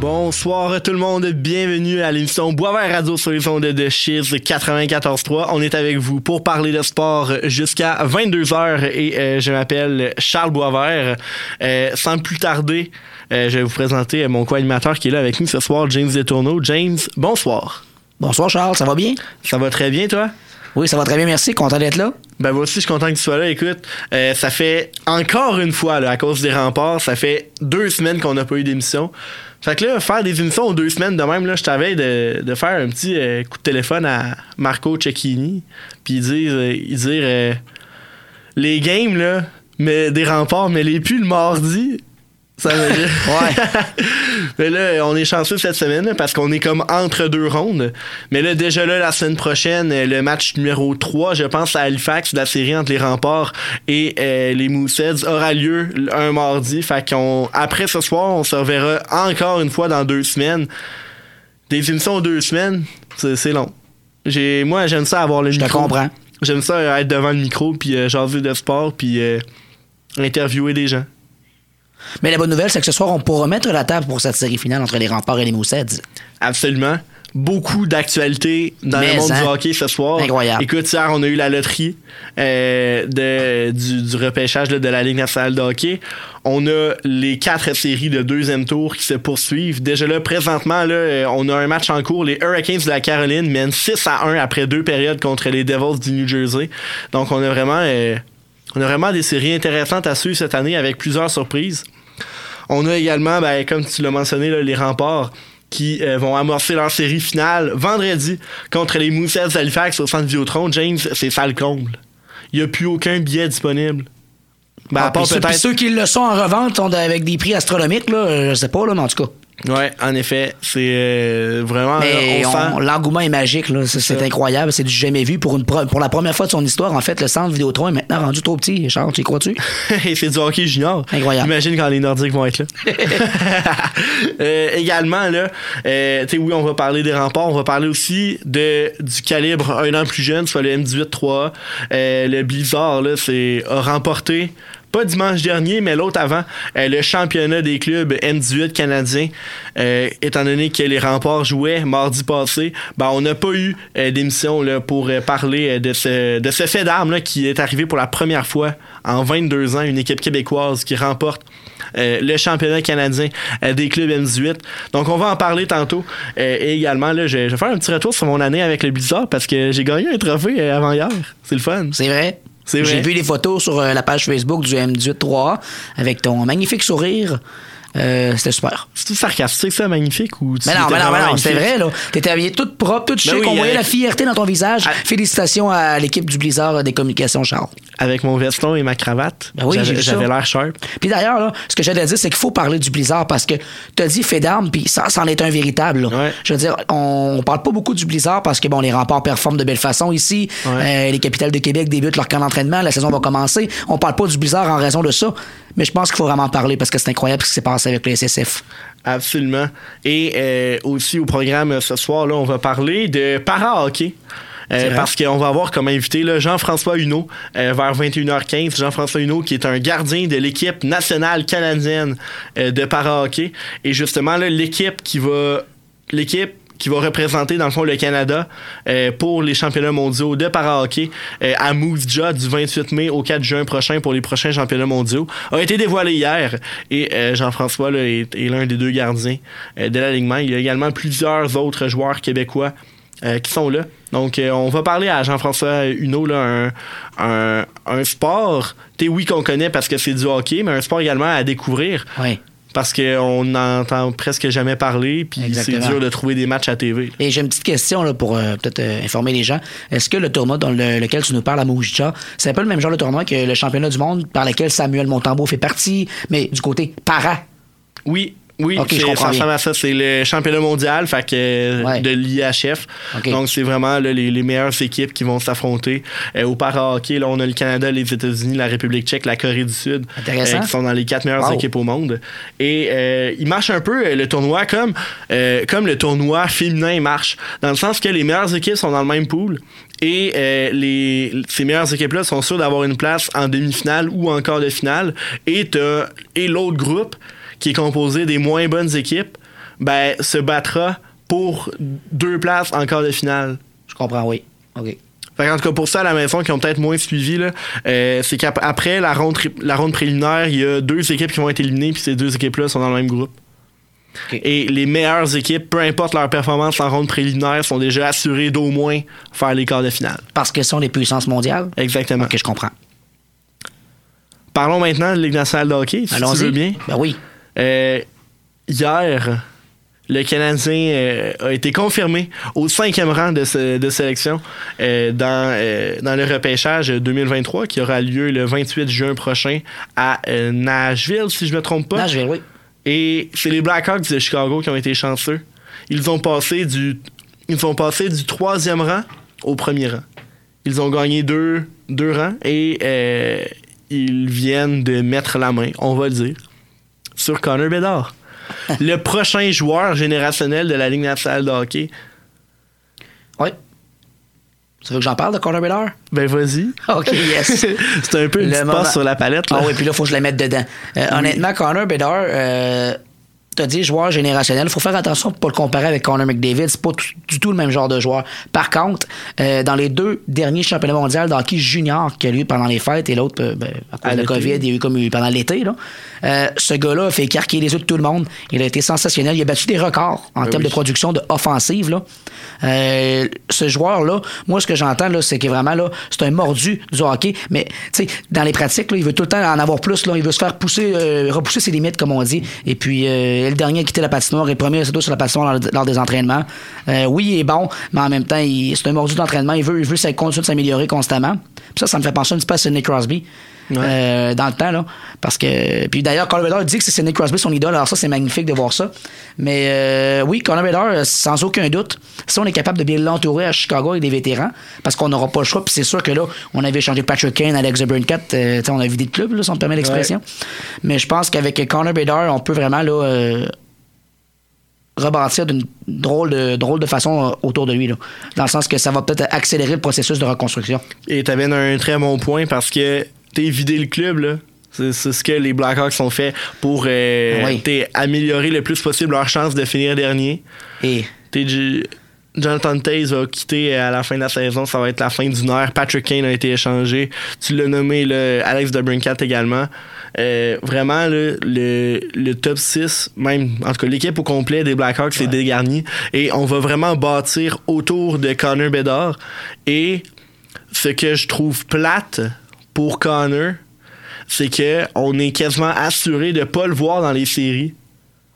Bonsoir tout le monde, bienvenue à l'émission Boisvert Radio sur les ondes de Chiz 94.3. On est avec vous pour parler de sport jusqu'à 22h et euh, je m'appelle Charles Boisvert. Euh, sans plus tarder, euh, je vais vous présenter mon co-animateur qui est là avec nous ce soir, James Detourneau. James, bonsoir. Bonsoir Charles, ça va bien? Ça va très bien toi? Oui, ça va très bien, merci. Content d'être là. Ben moi aussi, je suis content que tu sois là. Écoute, euh, ça fait encore une fois, là, à cause des remparts, ça fait deux semaines qu'on n'a pas eu d'émission. Fait que là, faire des émissions aux deux semaines de même, là, je t'avais de, de faire un petit euh, coup de téléphone à Marco Cecchini, puis euh, dire euh, les games, là, mais des remparts, mais les plus le mardi. Ça veut dire. Ouais. mais là, on est chanceux cette semaine parce qu'on est comme entre deux rondes. Mais là, déjà là, la semaine prochaine, euh, le match numéro 3, je pense à Halifax, la série entre les remparts et euh, les Mooseheads, aura lieu un mardi. Fait qu'on, après ce soir, on se reverra encore une fois dans deux semaines. Des émissions en deux semaines, c'est, long. J'ai, moi, j'aime ça avoir le Je te micro. comprends. J'aime ça être devant le micro, puis euh, jaser de sport, puis euh, interviewer des gens. Mais la bonne nouvelle, c'est que ce soir, on pourra mettre la table pour cette série finale entre les remparts et les Mooseheads. Absolument. Beaucoup d'actualités dans Mais, le monde hein? du hockey ce soir. Incroyable. Écoute, hier, on a eu la loterie euh, de, du, du repêchage là, de la Ligue nationale de hockey. On a les quatre séries de deuxième tour qui se poursuivent. Déjà là, présentement, là, euh, on a un match en cours. Les Hurricanes de la Caroline mènent 6 à 1 après deux périodes contre les Devils du New Jersey. Donc, on a vraiment, euh, on a vraiment des séries intéressantes à suivre cette année avec plusieurs surprises. On a également, ben, comme tu l'as mentionné, là, les remparts qui euh, vont amorcer leur série finale vendredi contre les Mooseheads d'Halifax au centre Vidéotron. James, c'est ça le comble. Il n'y a plus aucun billet disponible. Ben, à Ah, part puis ceux, puis peut-être. ceux qui le sont en revente sont avec des prix astronomiques, là, euh, je sais pas, là, mais en tout cas. Ouais, en effet, c'est euh, vraiment. Mais on sent- l'engouement est magique, là. C'est, incroyable, c'est du jamais vu. Pour, une pro- pour la première fois de son histoire, en fait, le centre Vidéotron est maintenant rendu trop petit. Charles, tu y crois-tu? Et c'est du hockey junior. Incroyable. Imagine quand les Nordiques vont être là. Euh, également, là, euh, tu sais, oui, on va parler des remparts. On va parler aussi de, du calibre un an plus jeune, soit le M18-3. Euh, le Blizzard, là, c'est, a remporté, pas dimanche dernier, mais l'autre avant, euh, le championnat des clubs M18 canadiens. Euh, étant donné que les remparts jouaient mardi passé, ben, on n'a pas eu euh, d'émission pour parler de ce, fait d'armes qui est arrivé pour la première fois en 22 ans, une équipe québécoise qui remporte le championnat canadien des clubs M18. Donc, on va en parler tantôt. Et également, je, je vais faire un petit retour sur mon année avec le Blizzard parce que j'ai gagné un trophée avant hier. C'est le fun. C'est vrai? J'ai vu les photos sur euh, la page Facebook du M183 avec ton magnifique sourire. Euh, c'était super. C'est-tu sarcastique, ça, magnifique? Ou Mais non, mais non, mais non, magnifique? vrai, là. T'étais habillé toute propre, toute chic. Ben oui, on voyait avec- la fierté dans ton visage. Ah. Félicitations à l'équipe du Blizzard des communications, Charles. Avec mon veston et ma cravate. Ben oui, J'avais l'air sharp. Puis d'ailleurs, là, ce que j'allais dire, c'est qu'il faut parler du Blizzard parce que t'as dit fait d'armes, puis ça, c'en est un véritable. là. Ouais. Je veux dire, on, on parle pas beaucoup du Blizzard parce que bon, les remparts performent de belle façon ici. Ouais. Euh, les capitales de Québec débutent leur camp d'entraînement, la saison va commencer. On parle pas du Blizzard en raison de ça, mais je pense qu'il faut vraiment parler parce que c'est incroyable ce qui s'est passé avec le SSF. Absolument. Et euh, aussi au programme euh, ce soir, là, on va parler de para-hockey. Euh, parce qu'on va avoir comme invité Jean-François Huneau euh, vers 21h15. Jean-François Huneau qui est un gardien de l'équipe nationale canadienne de para-hockey. Et justement, l'équipe qui va l'équipe qui va représenter dans le fond le Canada euh, pour les championnats mondiaux de para-hockey euh, à Moose Jaw du 28 mai au 4 juin prochain pour les prochains championnats mondiaux a été dévoilé hier et euh, Jean-François est, est l'un des deux gardiens euh, de l'alignement. Il y a également plusieurs autres joueurs québécois euh, qui sont là. Donc, euh, on va parler à Jean-François Huneau, là, un, un, un sport, t'es oui qu'on connaît parce que c'est du hockey, mais un sport également à découvrir Oui. Parce qu'on n'entend presque jamais parler, puis c'est dur de trouver des matchs à TV. Et j'ai une petite question là, pour euh, peut-être euh, informer les gens. Est-ce que le tournoi dans le- lequel tu nous parles à Moujja, c'est un peu le même genre de tournoi que le championnat du monde par lequel Samuel Montembeau fait partie, mais du côté para? Oui, oui, Ok, je c'est- comprends ça à ça. C'est le championnat mondial fait que, Ouais. de l'IHF. Donc, c'est vraiment là, les, les meilleures équipes qui vont s'affronter. Euh, au para-hockey, là, on a le Canada, les États-Unis, la République tchèque, la Corée du Sud, euh, Intéressant. qui sont dans les quatre meilleures Wow. équipes au monde. Et euh, il marche un peu, euh, le tournoi, comme, euh, comme le tournoi féminin marche, dans le sens que les meilleures équipes sont dans le même pool. Et euh, les, ces meilleures équipes-là sont sûres d'avoir une place en demi-finale ou en quart de finale. Et, et l'autre groupe, qui est composé des moins bonnes équipes, ben, se battra pour deux places en quart de finale. Je comprends, oui. OK. Fait en tout cas, pour ça, à la maison, qui ont peut-être moins suivi, euh, c'est qu'après la ronde, la ronde préliminaire, il y a deux équipes qui vont être éliminées, puis ces deux équipes-là sont dans le même groupe. Et les meilleures équipes, peu importe leur performance en ronde préliminaire, sont déjà assurées d'au moins faire les quarts de finale. Parce que ce sont les puissances mondiales? Exactement. OK, je comprends. Parlons maintenant de Ligue nationale de hockey, si tu Allons-y. veux bien. Ben oui. Euh, hier, le Canadien euh, a été confirmé au cinquième rang de, ce- de sélection euh, dans, euh, dans le repêchage 2023 qui aura lieu le 28 juin prochain à Nashville, si je me trompe pas. Nashville, oui. Et c'est les Blackhawks de Chicago qui ont été chanceux. Ils ont passé du, ils ont passé du troisième rang au premier rang. Ils ont gagné deux, deux rangs et ils viennent de mettre la main, on va le dire, sur Connor Bedard. le prochain joueur générationnel de la Ligue nationale de hockey. Oui. Tu veux que j'en parle de Connor Bedard? Ben vas-y. OK, yes. c'est un peu une Le petite moment- passe sur la palette. Là. Ah oui, puis là, il faut que je la mette dedans. Euh, Honnêtement, Connor Bedard, euh, t'as dit joueur générationnel. Il faut faire attention pour pas le comparer avec Connor McDavid. C'est pas du tout le même genre de joueur. Par contre, euh, dans les deux derniers championnats mondiaux de hockey junior qu'il y a eu pendant les fêtes et l'autre, euh, ben, à cause À de. COVID, il y a eu comme eu pendant l'été, là, euh, ce gars-là a fait écarquer les yeux de tout le monde. Il a été sensationnel. Il a battu des records en Ben termes oui. de production de offensive. Là. Ce joueur-là, moi, ce que j'entends, là, c'est que vraiment, là, c'est un mordu du hockey. Mais, tu sais, dans les pratiques, là, il veut tout le temps en avoir plus. Là. Il veut se faire pousser, repousser ses limites, comme on dit. Et puis, le dernier à quitter la patinoire et le premier surtout sur la patinoire lors, lors des entraînements. Euh, oui, il est bon, mais en même temps, c'est un mordu d'entraînement. Il veut, il veut continuer de s'améliorer constamment. Ça, ça me fait penser un petit peu à Sidney Crosby. Ouais. euh, dans le temps là. Parce que puis d'ailleurs Conor Bedard dit que c'est Sidney Crosby son idole. Alors ça c'est magnifique de voir ça. Mais euh, oui Conor Bedard euh, sans aucun doute si on est capable de bien l'entourer à Chicago avec des vétérans parce qu'on n'aura pas le choix puis c'est sûr que là on avait échangé Patrick Kane Alex Burncat euh, tu on a vidé le club là, si on me permet l'expression. Mais je pense qu'avec Conor Bedard on peut vraiment là rebâtir d'une drôle de, drôle de façon autour de lui là. dans le sens que ça va peut-être accélérer le processus de reconstruction. Et t'amènes un très bon point parce que t'es vidé le club, là. C'est ce que les Blackhawks ont fait pour euh, Oui. améliorer le plus possible leur chance de finir dernier. et Jonathan Taze va quitter à la fin de la saison, ça va être la fin d'une heure. Patrick Kane a été échangé. Tu l'as nommé, là, Alex DeBrincat également. Euh, vraiment, là, le, le top 6, même, en tout cas, l'équipe au complet des Blackhawks, c'est dégarni. Et on va vraiment bâtir autour de Connor Bedard. Et ce que je trouve plate pour Connor, c'est que on est quasiment assuré de pas le voir dans les séries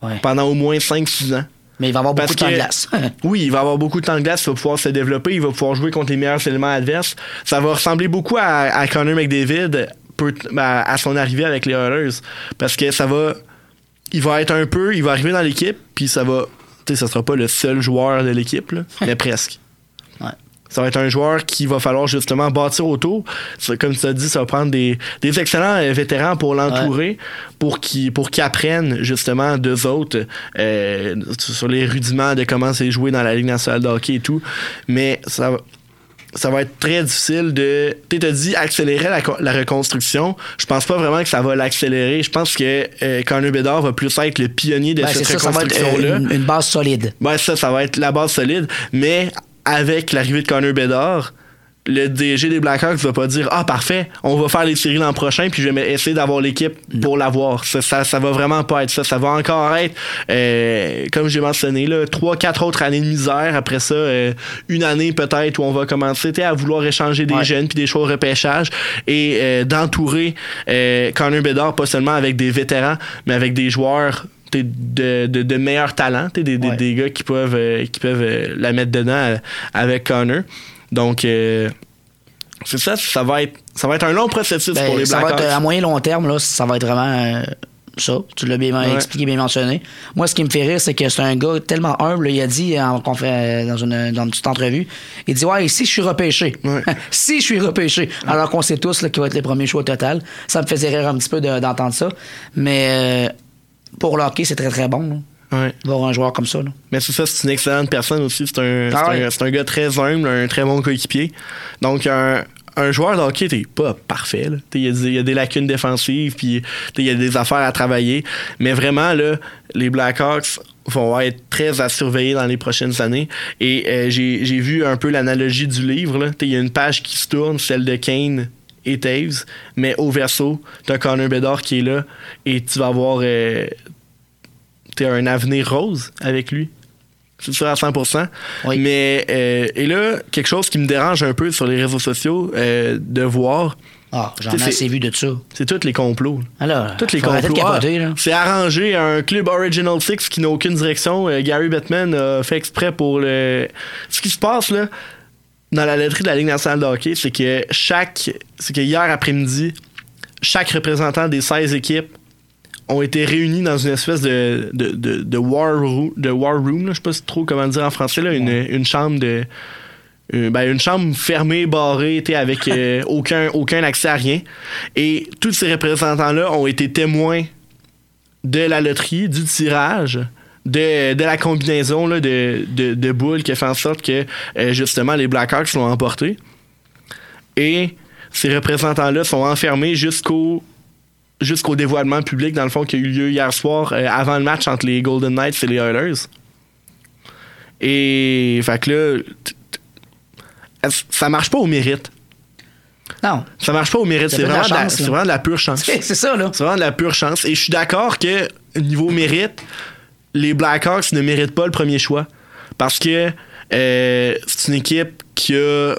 ouais. pendant au moins 5-6 ans. mais il va avoir beaucoup de temps de glace Oui, il va avoir beaucoup de temps de glace, il va pouvoir se développer, il va pouvoir jouer contre les meilleurs éléments adverses. Ça va ressembler beaucoup à, à Connor McDavid peu- à, à son arrivée avec les Oilers. Parce que ça va. Il va être un peu. Il va arriver dans l'équipe, puis ça va. Tu sais, ça sera pas le seul joueur de l'équipe, là, mais presque. Ouais. Ça va être un joueur qui va falloir justement bâtir autour. Comme tu as dit, ça va prendre des, des excellents euh, vétérans pour l'entourer, pour qu'ils pour qu'ils apprennent justement d'eux autres euh, sur les rudiments de comment c'est joué dans la Ligue nationale de hockey et tout. Mais ça va. Ça va être très difficile de. Tu t'as dit accélérer la, la reconstruction. Je pense pas vraiment que ça va l'accélérer. Je pense que euh, Connor Bedard va plus être le pionnier de Ben, cette ça, ça va être euh, reconstruction-là. une, une base solide. Ouais, ça, ça va être la base solide. Mais avec l'arrivée de Connor Bedard, le DG des Blackhawks va pas dire Ah, parfait, on va faire les séries l'an prochain, puis je vais essayer d'avoir l'équipe pour l'avoir. Ça, ça, ça va vraiment pas être ça. Ça va encore être, euh, comme j'ai mentionné, là, trois, quatre autres années de misère. Après ça, euh, une année peut-être où on va commencer à vouloir échanger des Ouais. jeunes puis des choix au repêchage et euh, d'entourer euh, Connor Bedard pas seulement avec des vétérans, mais avec des joueurs de, de, de meilleurs talents, des, des, Ouais. des gars qui peuvent, euh, qui peuvent euh, la mettre dedans euh, avec Connor. Donc, euh, c'est ça, ça va, être, ça va être un long processus Ben, pour les ça va Blackhawks. être, à moyen long terme, là, ça va être vraiment ça. Tu l'as bien Ouais. expliqué, bien mentionné. Moi, ce qui me fait rire, c'est que c'est un gars tellement humble. Il a dit en, dans, une, dans une petite entrevue, il dit Ouais, si je suis repêché. Ouais. si je suis repêché. Alors qu'on sait tous qu'il va être les premiers choix au total. Ça me faisait rire un petit peu de- d'entendre ça. Mais euh, pour le hockey, c'est très très bon. là, Ouais. D'avoir un joueur comme ça. là. Mais c'est ça, c'est une excellente personne aussi. C'est un, Ah c'est ouais. un, gars très humble, un très bon coéquipier. Donc, un, un joueur de hockey, t'es pas parfait. Il y, a des- y a des lacunes défensives, puis il y a des affaires à travailler. Mais vraiment, là, les Blackhawks vont être très à surveiller dans les prochaines années. Et euh, j'ai j'ai vu un peu l'analogie du livre. Il y a une page qui se tourne, celle de Kane et Taves, mais au verso, t'as Connor Bedard qui est là, et tu vas avoir euh, t'as un avenir rose avec lui. C'est sûr à 100%. Oui. Mais, euh, et là, quelque chose qui me dérange un peu sur les réseaux sociaux, euh, de voir, Ah, j'en ai assez vu de ça. c'est tous les complots. Alors, Tous les complots. c'est arrangé à un club Original Six qui n'a aucune direction. Euh, Gary Bettman a fait exprès pour le. Ce qui se passe là dans la loterie de la Ligue nationale de hockey, c'est que chaque. C'est que hier après-midi, chaque représentant des 16 équipes ont été réunis dans une espèce de, de, de, de war, room, de war room. là. Je sais pas trop comment dire en français, là, une, une chambre de. euh, ben, une chambre fermée, barrée, avec euh, aucun, aucun accès à rien. Et tous ces représentants-là ont été témoins de la loterie, du tirage, de, de la combinaison là, de, de, de boules qui a fait en sorte que euh, justement les Blackhawks l'ont emporté. Et ces représentants-là sont enfermés jusqu'au jusqu'au dévoilement public, dans le fond, qui a eu lieu hier soir, euh, avant le match entre les Golden Knights et les Oilers. Et, fait que là, ça marche pas au mérite? Non, Ça marche pas au mérite. C'est vraiment, vraiment de la pure chance. c'est c'est ça, là. C'est vraiment de la pure chance. Et je suis d'accord que, niveau mérite, les Blackhawks ne méritent pas le premier choix. Parce que euh, c'est une équipe qui a.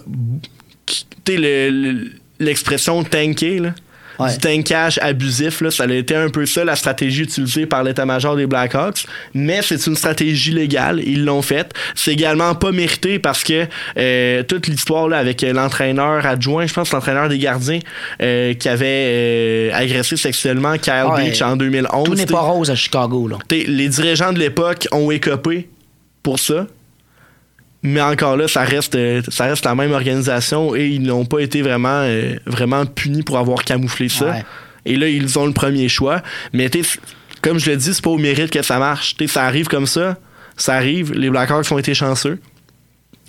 Tu sais, le- le- l'expression tanker, là. Ouais. Du tankage abusif, là, ça a été un peu ça la stratégie utilisée par l'état-major des Blackhawks. Mais c'est une stratégie légale, ils l'ont faite. C'est également pas mérité parce que euh, toute l'histoire là, avec l'entraîneur adjoint, je pense l'entraîneur des gardiens, euh, qui avait euh, agressé sexuellement Kyle Ouais. Beach en 2011. Tout n'est pas rose à Chicago, là. Les dirigeants de l'époque ont écopé pour ça. Mais encore là, ça reste, euh, ça reste la même organisation et ils n'ont pas été vraiment, euh, vraiment punis pour avoir camouflé ça. Ouais. Et là, ils ont le premier choix. Mais comme je le dis, c'est pas au mérite que ça marche. T'sais, ça arrive comme ça. Ça arrive. Les Blackhawks ont été chanceux.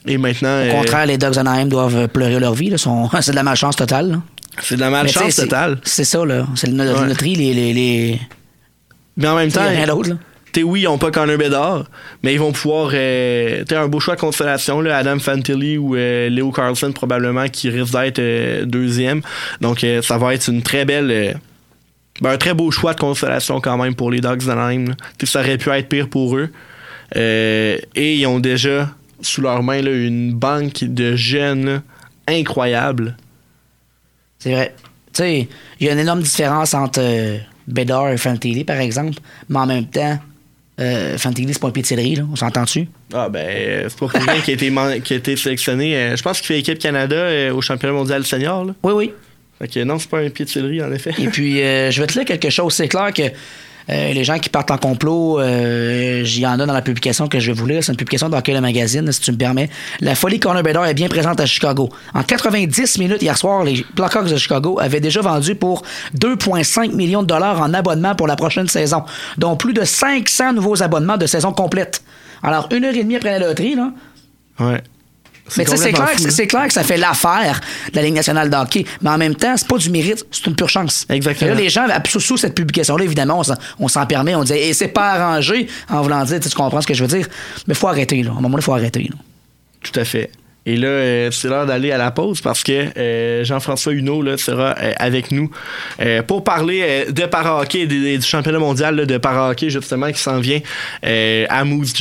Et maintenant, Au euh, contraire, les Dogs Anaheim doivent pleurer leur vie. C'est de la malchance totale. c'est de la malchance totale. C'est ça, là. C'est le la Ouais. loterie, les. les, les... Mais en même Il y temps, a rien d'autre, là. T'sais, oui, ils n'ont pas Connor Bedard, mais ils vont pouvoir. Euh, t'sais, un beau choix de constellation, là, Adam Fantilli ou euh, Leo Carlson, probablement, qui risque d'être euh, deuxième. Donc, euh, ça va être une très belle. euh, ben, un très beau choix de constellation, quand même, pour les Dogs d'Anaheim. Ça aurait pu être pire pour eux. Et ils ont déjà sous leurs mains là, une banque de jeunes incroyable. C'est vrai. Tu sais, il y a une énorme différence entre Bédard et Fantilli, par exemple. Mais en même temps, euh, c'est pas un pied de céleri, là. On s'entend-tu? Ah ben, euh, c'est pas pour rien qu'il a été, a été sélectionné. euh, je pense qu'il fait équipe Canada euh, au championnat mondial senior. Là. Oui, oui. Fait que non, c'est pas un pied de céleri, en effet. Et puis, je vais te lire quelque chose. C'est clair que euh, les gens qui partent en complot, euh, j'y en a dans la publication que je vais vous lire. C'est une publication Hockey le Magazine, si tu me permets. La folie Corner est bien présente à Chicago. En 90 minutes hier soir, les Blackhawks de Chicago avaient déjà vendu pour 2,5 millions de dollars en abonnements pour la prochaine saison, dont plus de 500 nouveaux abonnements de saison complète. Alors, une heure et demie après la loterie, là, Ouais. Mais tu sais, c'est clair, c'est clair que ça fait l'affaire de la Ligue nationale de hockey. Mais en même temps, c'est pas du mérite, c'est une pure chance. Exactement. Et là, les gens, sous, sous cette publication-là, évidemment, on s'en- permet, on dit, et c'est pas arrangé, en voulant dire, tu comprends ce que je veux dire. Mais faut arrêter, là. À un moment, il faut arrêter, là. Tout à fait. Et là, euh, c'est l'heure d'aller à la pause parce que euh, Jean-François Huneau là, sera euh, avec nous pour parler de para-hockey et du championnat mondial là, de para-hockey, justement, qui s'en vient à Moose.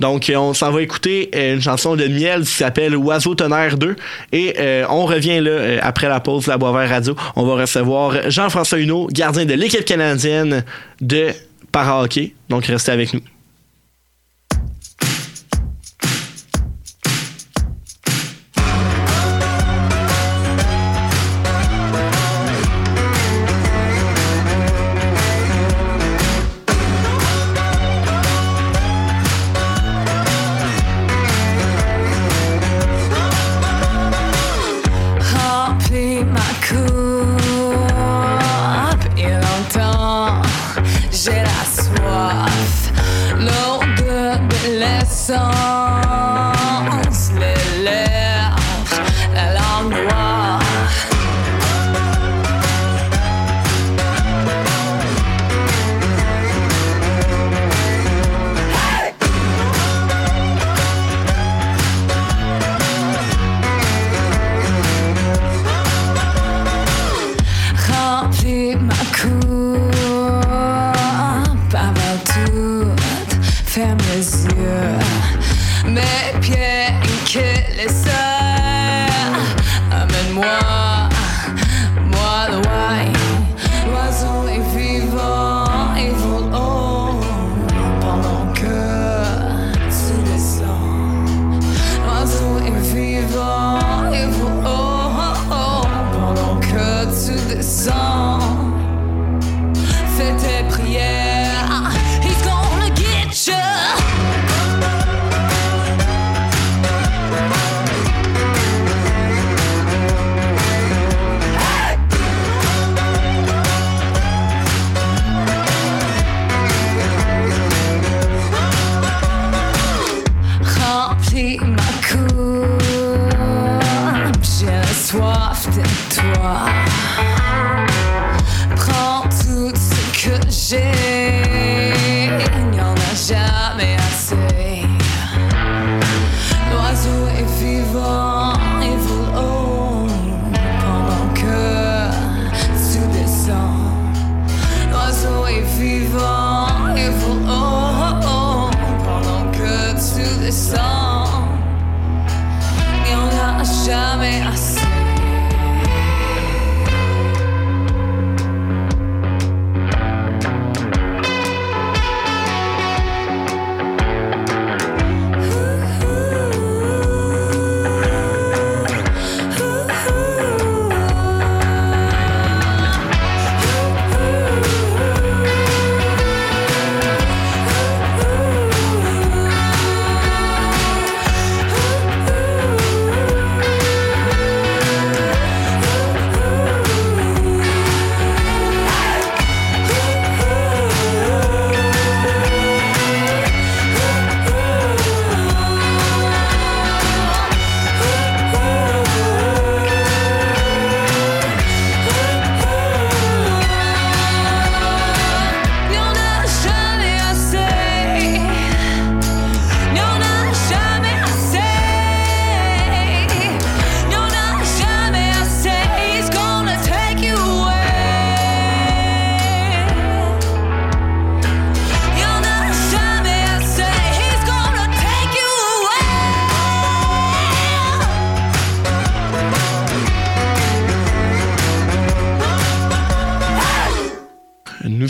Donc, euh, on s'en va écouter euh, une chanson de Miel qui s'appelle Oiseau Tonnerre 2. Et euh, on revient là, après la pause de la Boisvert Radio. On va recevoir Jean-François Huneau, gardien de l'équipe canadienne de para-hockey. Donc, restez avec nous. Les yeux. Mes pieds que les sœurs. Amène-moi,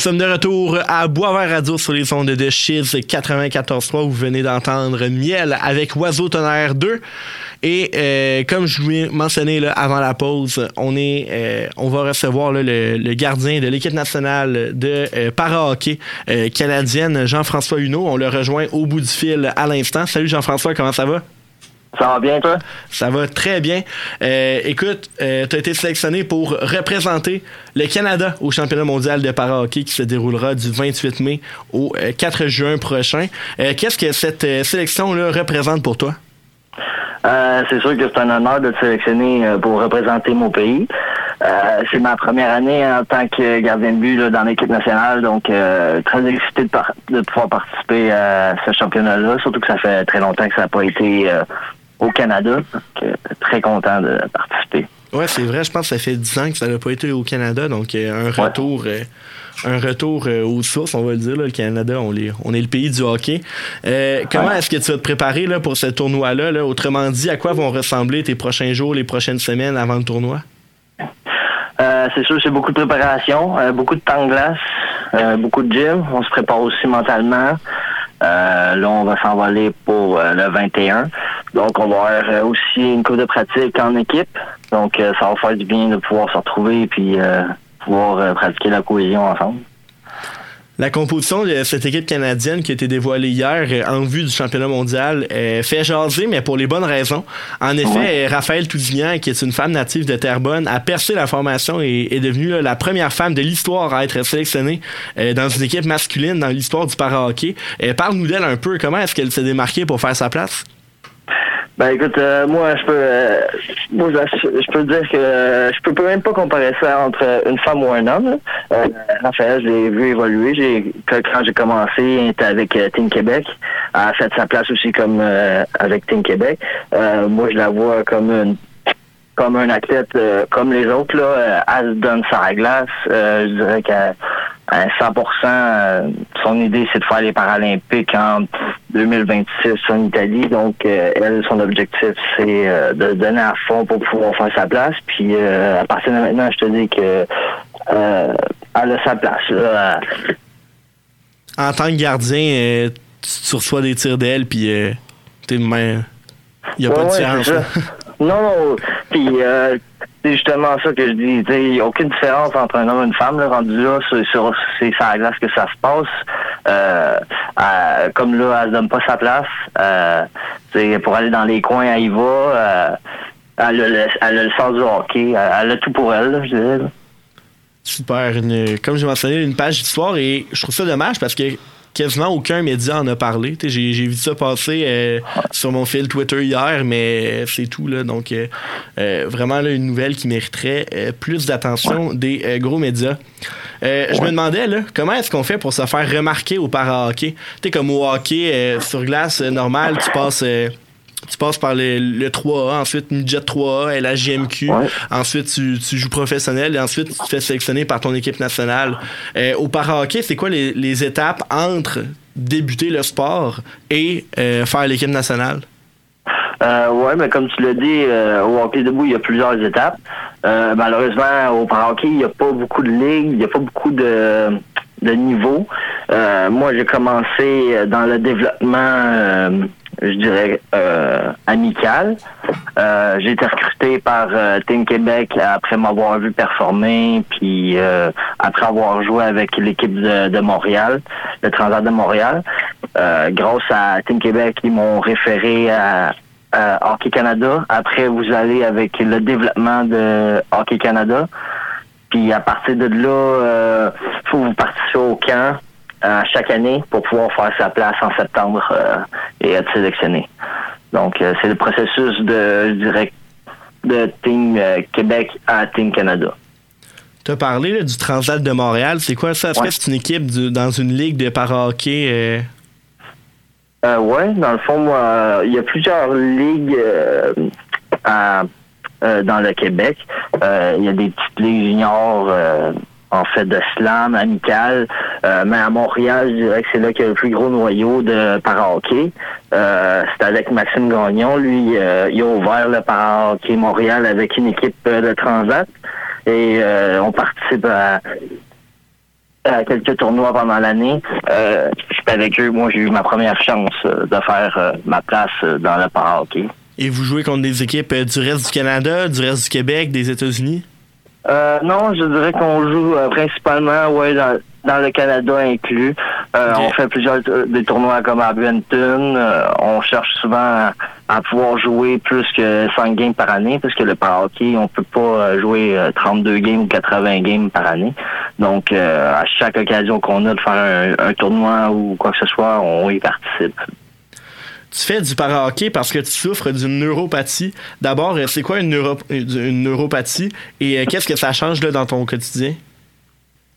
sommes de retour à Boisvert Radio sur les ondes de Chiz 94.3. Vous venez d'entendre Miel avec Oiseau Tonnerre 2. Et euh, comme je vous ai mentionné là, avant la pause, on est, euh, on va recevoir le gardien de l'équipe nationale de euh, para-hockey euh, canadienne, Jean-François Huneau. On le rejoint au bout du fil à l'instant. Salut Jean-François, comment ça va? Ça va bien, toi? Ça va très bien. Euh, écoute, tu as été sélectionné pour représenter le Canada au championnat mondial de para-hockey qui se déroulera du 28 mai au euh, 4 juin prochain. Euh, Qu'est-ce que cette euh, sélection-là représente pour toi? Euh, c'est sûr que c'est un honneur de te sélectionner euh, pour représenter mon pays. Euh, c'est ma première année en tant que gardien de but là, dans l'équipe nationale, donc euh, très excité de, pouvoir participer à ce championnat-là, surtout que ça fait très longtemps que ça n'a pas été euh, au Canada. Donc, euh, très content de participer. Ouais, c'est vrai, je pense que ça fait 10 ans que ça n'a pas été au Canada, donc euh, un retour, euh, un retour euh, aux sources, on va le dire. là, le Canada, on, est le pays du hockey. Euh, comment est-ce que tu vas te préparer là, pour ce tournoi-là? là? Autrement dit, à quoi vont ressembler tes prochains jours, les prochaines semaines avant le tournoi? Euh, c'est sûr, c'est beaucoup de préparation, euh, beaucoup de temps de glace, euh, beaucoup de gym. On se prépare aussi mentalement. Euh, là, on va s'envoler pour euh, le 21. Donc, on va avoir euh, aussi une cour de pratique en équipe. Donc, euh, ça va faire du bien de pouvoir se retrouver et puis euh, pouvoir pratiquer la cohésion ensemble. La composition de cette équipe canadienne qui a été dévoilée hier en vue du championnat mondial fait jaser, mais pour les bonnes raisons. En effet, Ouais. Raphaël Tousignan, qui est une femme native de Terrebonne, a percé la formation et est devenue là, la première femme de l'histoire à être sélectionnée dans une équipe masculine dans l'histoire du para-hockey. Parle-nous d'elle un peu. Comment est-ce qu'elle s'est démarquée pour faire sa place? Ben écoute, euh, moi je peux euh, je, peux dire que euh, je peux même pas comparer ça entre une femme ou un homme. Euh, Raphaël, je l'ai vu évoluer. J'ai quand j'ai commencé, il était avec euh, Team Québec. A fait sa place aussi comme avec Team Québec. Moi je la vois comme une comme un athlète comme les autres là. Elle se donne sa glace. Je dirais qu'elle à 100 euh, son idée, c'est de faire les Paralympiques en 2026 en Italie. Donc, euh, elle, son objectif, c'est euh, de donner à fond pour pouvoir faire sa place. Puis, à partir de maintenant, je te dis que euh, elle a sa place. là. En tant que gardien, tu, reçois des tirs d'aile, puis t'es main. Il n'y a pas de Ouais, ouais, Non, non. Puis, euh, c'est justement ça que je dis. Il n'y a aucune différence entre un homme et une femme. Là, rendu là, c'est sur la glace que ça se passe. Euh, comme là, elle ne donne pas sa place. Euh, pour aller dans les coins, elle y va. Euh, elle, a le, sens du hockey. Elle, a tout pour elle, là, je dirais. Super. Une- comme j'ai mentionné, une page d'histoire et je trouve ça dommage parce que quasiment aucun média en a parlé. J'ai j'ai vu ça passer euh, sur mon fil Twitter hier, mais c'est tout. Là, donc, euh, euh, vraiment là, une nouvelle qui mériterait euh, plus d'attention des gros médias. Je me demandais, là, comment est-ce qu'on fait pour se faire remarquer au para-hockey? Comme au hockey sur glace normal, tu passes... tu passes par le, le 3A, ensuite Midget 3A et la GMQ. Ouais. Ensuite, tu, tu joues professionnel et ensuite, tu te fais sélectionner par ton équipe nationale. Euh, au para-hockey, c'est quoi les, les étapes entre débuter le sport et euh, faire l'équipe nationale? Euh, ouais, mais comme tu l'as dit, euh, au hockey debout, il y a plusieurs étapes. Euh, malheureusement, au hockey, il n'y a pas beaucoup de ligues, il n'y a pas beaucoup de, de niveaux. Moi, j'ai commencé dans le développement, je dirais, euh, amical. Euh, j'ai été recruté par euh, Team Québec après m'avoir vu performer, puis euh, après avoir joué avec l'équipe de, de Montréal, le Transat de Montréal. Euh, grâce à Team Québec, ils m'ont référé à, Hockey Canada. Après, vous allez avec le développement de Hockey Canada. Puis à partir de là, euh, faut vous participer au camp euh, chaque année pour pouvoir faire sa place en septembre euh, et être sélectionné. Donc euh, c'est le processus de, je dirais, de Team Québec à Team Canada. Tu as parlé là, du Transat de Montréal. C'est quoi ça? Est-ce Ouais. que c'est une équipe du- dans une ligue de para-hockey? euh, ouais, dans le fond, moi, il y a plusieurs ligues euh, à- euh, dans le Québec. Il y a des petites ligues juniors, en fait, de slam, amical. Euh, mais à Montréal, je dirais que c'est là qu'il y a le plus gros noyau de para-hockey. Euh, c'est avec Maxime Gagnon. Lui, euh, il a ouvert le para-hockey Montréal avec une équipe euh, de Transat. Et euh, on participe à, quelques tournois pendant l'année. Euh, avec eux. Moi, j'ai eu ma première chance de faire ma place dans le para-hockey. et vous jouez contre des équipes du reste du Canada, du reste du Québec, des États-Unis? Euh, non, je dirais qu'on joue euh, principalement ouais, dans, dans le Canada inclus. Euh. On fait plusieurs euh, des tournois comme à. Euh, on cherche souvent à, à pouvoir jouer plus que 5 games par année, parce que le para-hockey, on peut pas euh, jouer euh, 32 games ou 80 games par année. Donc, euh, à chaque occasion qu'on a de faire un, un tournoi ou quoi que ce soit, on y participe. Tu fais du para-hockey parce que tu souffres d'une neuropathie. D'abord, euh, c'est quoi une, neuro- une neuropathie et euh, qu'est-ce que ça change là, dans ton quotidien?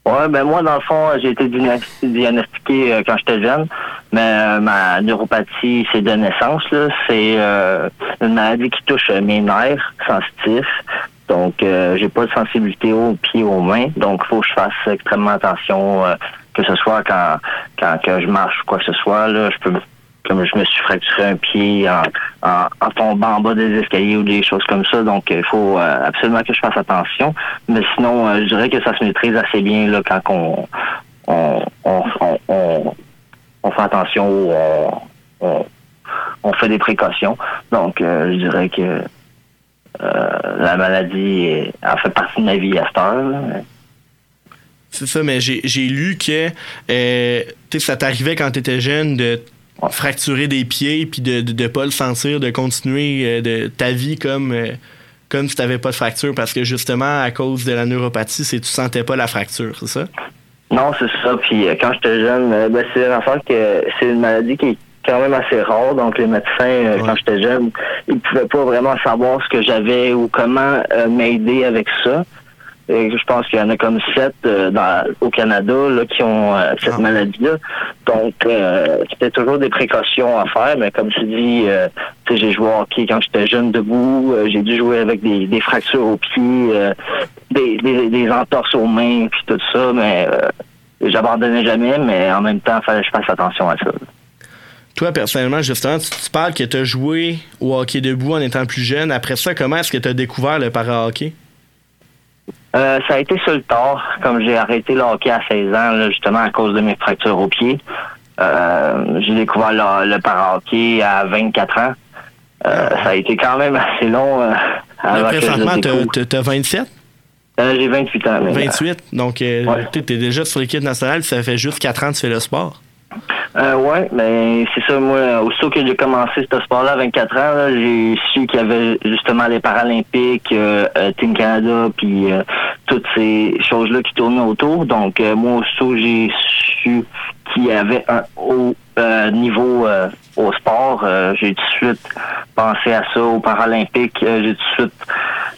Ouais, ben moi, dans le fond, j'ai été diagnosti- diagnostiqué euh, quand j'étais jeune, mais euh, ma neuropathie, c'est de naissance. là. C'est euh, une maladie qui touche euh, mes nerfs sensitifs. Donc, euh, j'ai pas de sensibilité aux pieds, aux mains. Donc, il faut que je fasse extrêmement attention, euh, que ce soit quand, quand que je marche ou quoi que ce soit. Là, je peux comme je me suis fracturé un pied en, en, en tombant en bas des escaliers ou des choses comme ça. Donc, il faut euh, absolument que je fasse attention. Mais sinon, euh, je dirais que ça se maîtrise assez bien là, quand on, on, on, on, fait attention ou on, on, fait des précautions. Donc, euh, je dirais que la maladie elle fait partie de ma vie à cette heure. C'est ça, mais j'ai j'ai lu que ça t'arrivait quand tu étais jeune de fracturer des pieds puis de, de, de pas le sentir, de continuer euh, de ta vie comme, euh, comme si tu n'avais pas de fracture parce que justement, à cause de la neuropathie, c'est tu sentais pas la fracture, c'est ça? Non, c'est ça. Puis euh, quand j'étais jeune, ben, c'est que c'est une maladie qui est quand même assez rare. Donc les médecins, euh, Ouais. quand j'étais jeune, ils pouvaient pas vraiment savoir ce que j'avais ou comment euh, m'aider avec ça. Je pense qu'il y en a comme sept euh, dans, au Canada là, qui ont euh, cette Ah. maladie-là. Donc, euh, c'était toujours des précautions à faire, mais comme tu dis, j'ai joué au hockey quand j'étais jeune debout, j'ai dû jouer avec des, des fractures aux pieds, des, des, des entorses aux mains, puis tout ça, mais j'abandonnais jamais, mais en même temps, fallait que je fasse attention à ça. Toi, personnellement, justement, tu, tu parles que tu as joué au hockey debout en étant plus jeune. Après ça, comment est-ce que tu as découvert le para-hockey? Euh, ça a été sur le tard, comme j'ai arrêté le hockey à 16 ans, là, justement à cause de mes fractures au pied. Euh, j'ai découvert le, le para-hockey à 24 ans. Euh, ça a été quand même assez long. euh, avant présentement, t'as t'as 27, Euh, j'ai 28 ans. maintenant. 28. Donc, euh, Ouais. tu es déjà sur l'équipe nationale. Ça fait juste 4 ans que tu fais le sport. Euh, ouais, mais c'est ça, moi, aussitôt que j'ai commencé ce sport-là à 24 ans, j'ai su qu'il y avait justement les Paralympiques, euh, euh, Team Canada, puis euh, toutes ces choses-là qui tournaient autour. Donc, moi, aussitôt j'ai su qu'il y avait un haut niveau au sport, j'ai tout de suite pensé à ça, aux Paralympiques. J'ai tout de suite,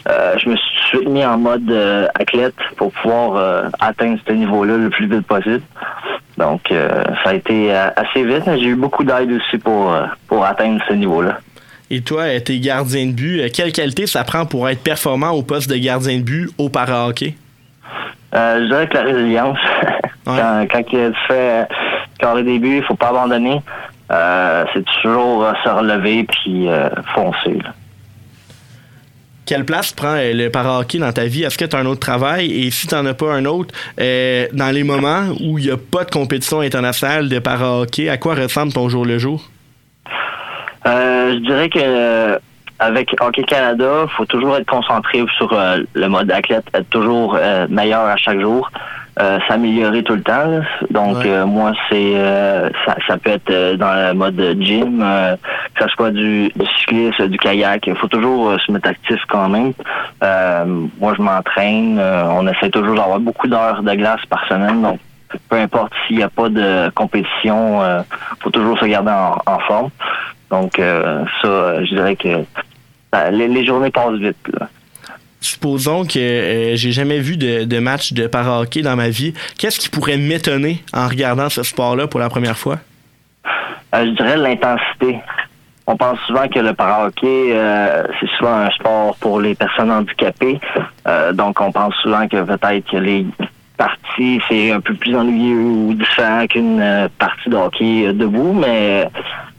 je me suis tout de suite mis en mode athlète pour pouvoir atteindre ce niveau-là le plus vite possible. Donc, euh, ça a été euh, assez vite, mais j'ai eu beaucoup d'aide aussi pour, euh, pour atteindre ce niveau-là. Et toi, t'es gardien de but. Quelle qualité ça prend pour être performant au poste de gardien de but au para-hockey? Euh, je dirais que la résilience, Ouais. quand, quand tu fais carré des buts, il faut pas abandonner. Euh, c'est toujours se relever puis foncer. là. Quelle place prend euh, le para-hockey dans ta vie? Est-ce que tu as un autre travail? Et si tu n'en as pas un autre, euh, dans les moments où il n'y a pas de compétition internationale de para-hockey, à quoi ressemble ton jour le jour? Euh, je dirais que euh, avec Hockey Canada, faut toujours être concentré sur le mode athlète, être toujours meilleur à chaque jour, euh, s'améliorer tout le temps. là. Donc Ouais. euh, moi c'est euh, ça, ça peut être euh, dans le mode gym, euh, que ce soit du, du cyclisme, du kayak. Il faut toujours euh, se mettre actif quand même. Euh, moi je m'entraîne. euh, on essaie toujours d'avoir beaucoup d'heures de glace par semaine. Donc peu importe s'il n'y a pas de compétition, euh, faut toujours se garder en, en forme. Donc euh, ça, je dirais que euh, les, les journées passent vite. Là. Supposons que euh, j'ai jamais vu de, match de para-hockey dans ma vie. Qu'est-ce qui pourrait m'étonner en regardant ce sport-là pour la première fois? Euh, je dirais l'intensité. On pense souvent que le para-hockey, euh, c'est souvent un sport pour les personnes handicapées. Euh, donc, on pense souvent que peut-être que les parties, c'est un peu plus ennuyeux ou différent qu'une partie de hockey debout, mais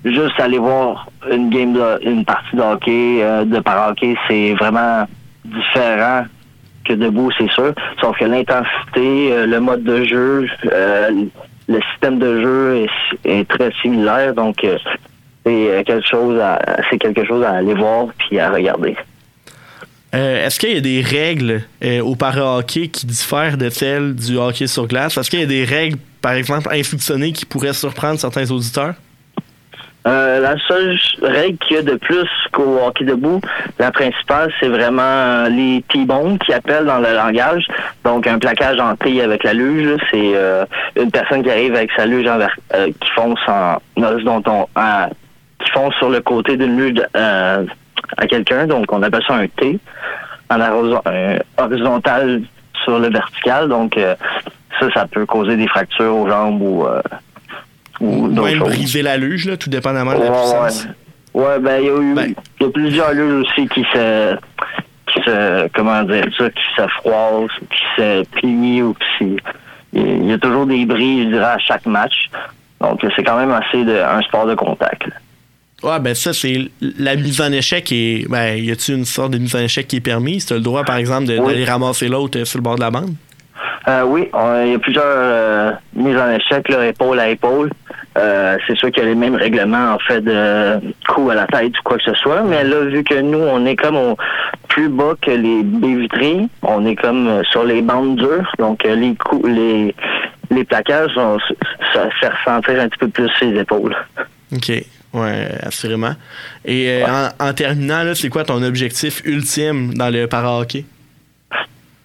juste aller voir une game de, une partie de hockey, de para-hockey, c'est vraiment différent que debout, c'est sûr. Sauf que l'intensité, euh, le mode de jeu, euh, le système de jeu est, très similaire. Donc, euh, c'est quelque chose à quelque chose à aller voir puis à regarder. Est-ce qu'il y a des règles au para-hockey qui diffèrent de celles du hockey sur glace? Est-ce qu'il y a des règles, par exemple, insoupçonnées qui pourraient surprendre certains auditeurs? Euh, la seule règle qu'il y a de plus qu'au hockey debout, la principale, c'est vraiment les T-bones qui appellent dans le langage. Donc, un plaquage en T avec la luge, c'est euh, une personne qui arrive avec sa luge envers, euh, qui fonce en horizontal, en- qui fonce sur le côté d'une luge euh, à quelqu'un. Donc, on appelle ça un T en euh, horizontal sur le vertical. Donc, ça, ça peut causer des fractures aux jambes ou, ou même briser la luge, là, tout dépendamment de la Ouais, puissance. ouais. Ouais, ben, il y a eu, Ben. y a plusieurs luges aussi qui se, qui se, comment dire ça, qui se froissent, qui se plient ou qui se- il y a toujours des bris, je dirais, à chaque match. Donc, c'est quand même assez de, un sport de contact. là. Ouais, ben ça, c'est la mise en échec. Et, ben, y a-tu une sorte de mise en échec qui est permise? Tu as le droit, par exemple, Oui. d'aller ramasser l'autre euh, sur le bord de la bande? Euh, oui, il y a plusieurs euh, mises en échec, là, épaule à épaule. Euh, c'est sûr qu'il y a les mêmes règlements en fait de coup à la tête ou quoi que ce soit, mais là, vu que nous, on est comme au plus bas que les baies vitrées, on est comme euh, sur les bandes dures, donc euh, les coups, les les plaquages, on- ça fait ressentir un petit peu plus ses épaules. OK. Ouais, assurément. Et euh, en, en terminant, c'est quoi ton objectif ultime dans le para-hockey?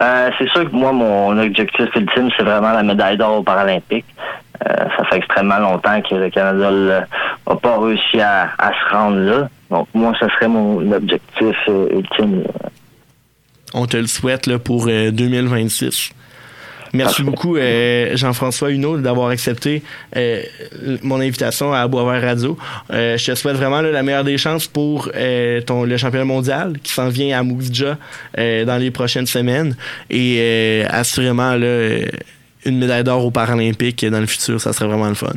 Euh, c'est sûr que moi, mon objectif ultime, c'est vraiment la médaille d'or aux Paralympiques. Euh, ça fait extrêmement longtemps que le Canada n'a pas réussi à, à se rendre là. Donc, moi, ce serait mon objectif euh, ultime. On te le souhaite là, pour euh, 2026. Merci beaucoup, euh, Jean-François Huneau, d'avoir accepté euh, mon invitation à Boisvert Radio. Euh, je te souhaite vraiment là, la meilleure des chances pour euh, ton, le championnat mondial qui s'en vient à Mouvja euh, dans les prochaines semaines. Et euh, assurément, là, euh, une médaille d'or aux Paralympiques dans le futur. Ça serait vraiment le fun.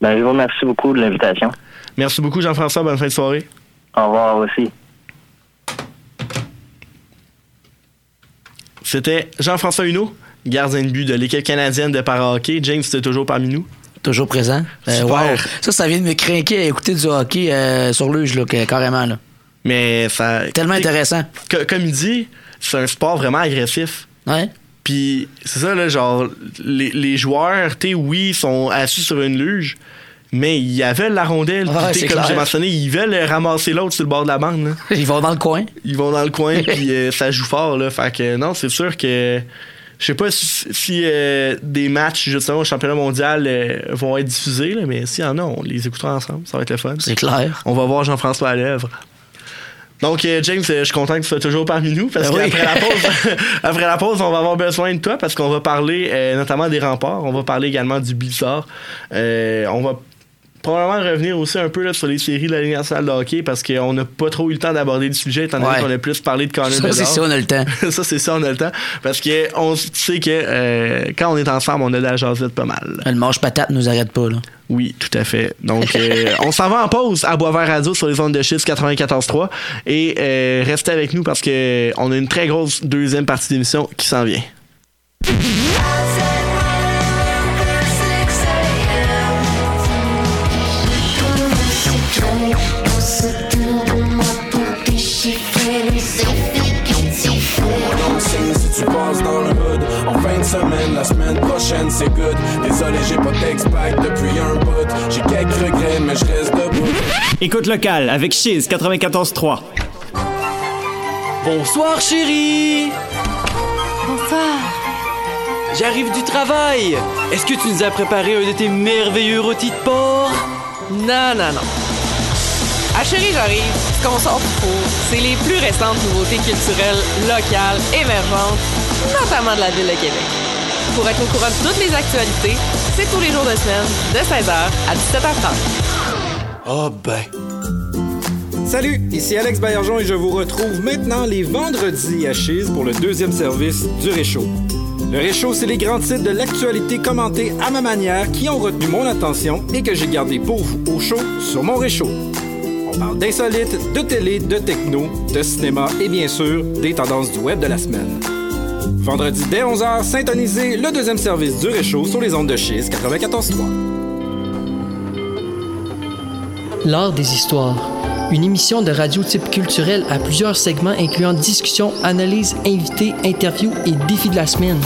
Ben, je vous remercie beaucoup de l'invitation. Merci beaucoup, Jean-François. Bonne fin de soirée. Au revoir aussi. C'était Jean-François Huneau, gardien de but de l'équipe canadienne de para-hockey. James, tu toujours parmi nous? Toujours présent. Euh, Super. wow. Ça, ça vient de me craquer à écouter du hockey euh, sur luge, là, carrément. Là. Mais ça. Tellement intéressant. Co- Comme il dit, c'est un sport vraiment agressif. Ouais. Puis c'est ça, là, genre, les, les joueurs, tu oui, ils sont assis sur une luge, mais ils veulent la rondelle. Ouais, Puis, c'est comme j'ai mentionné, ils veulent ramasser l'autre sur le bord de la bande. là. Ils vont dans le coin. Ils vont dans le coin, puis euh, ça joue fort. Là. Fait que non, c'est sûr que. Je sais pas si, si, euh, des matchs, justement, au championnat mondial euh, vont être diffusés, là, mais s'il y en a, on les écoutera ensemble. Ça va être le fun. C'est clair. On va voir Jean-François à l'œuvre. Donc, euh, James, euh, je suis content que tu sois toujours parmi nous parce oui. qu'après la pause, après la pause, on va avoir besoin de toi parce qu'on va parler euh, notamment des remparts. On va parler également du Blizzard. Euh, on va probablement revenir aussi un peu là, sur les séries de la Ligue nationale de hockey parce qu'on n'a pas trop eu le temps d'aborder le sujet étant donné Ouais. qu'on a plus parlé de Connor Ça, c'est ça, on a le temps. ça, c'est ça, on a le temps. Parce que on sait que euh, quand on est ensemble, on a de la jasette pas mal. Le mange-patate nous arrête pas. Là. Oui, tout à fait. Donc, euh, on s'en va en pause à Boisvert Radio sur les ondes de Chiffres 94.3 et euh, restez avec nous parce que on a une très grosse deuxième partie d'émission qui s'en vient. Prochaine c'est good Désolé j'ai pas d'ex-pack depuis un bout J'ai quelques regrets mais je reste debout Écoute locale avec Chiz 94.3. Bonsoir chérie Bonsoir. J'arrive du travail Est-ce que tu nous as préparé un de tes merveilleux rôtis de porc? Non, non, non. Ah chérie, j'arrive. Ce qu'on sort du four, c'est les plus récentes nouveautés culturelles, locales, émergentes, notamment de la ville de Québec. Pour être au courant de toutes les actualités, c'est tous les jours de semaine, de 16h à 17h30. Oh ben Salut, ici Alex Baillargeon et je vous retrouve maintenant les vendredis à Chise pour le deuxième service du Réchaud. Le Réchaud, c'est les grands titres de l'actualité commentés à ma manière qui ont retenu mon attention et que j'ai gardé pour vous au chaud sur mon Réchaud. On parle d'insolites, de télé, de techno, de cinéma et bien sûr des tendances du web de la semaine. Vendredi dès 11h, syntonisez le deuxième service du Réchaud sur les ondes de Chise 94.3. L'art des histoires. Une émission de radio type culturel à plusieurs segments incluant discussions, analyses, invités, interviews et défis de la semaine.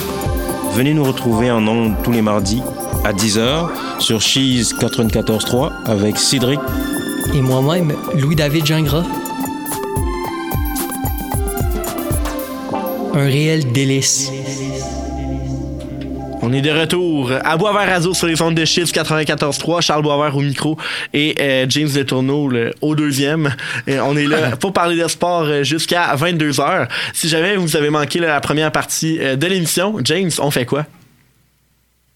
Venez nous retrouver en ondes tous les mardis à 10h sur Cheese 94.3 avec Cédric Et moi-même, Louis-David Gingras. Un réel délice. On est de retour à Boisvert Radio sur les ondes de Chiffres 94.3. Charles Boisvert au micro et euh, James Letourneau le- au deuxième. Et on est là pour parler de sport euh, jusqu'à 22h. Si jamais vous avez manqué là, la première partie euh, de l'émission, James, on fait quoi?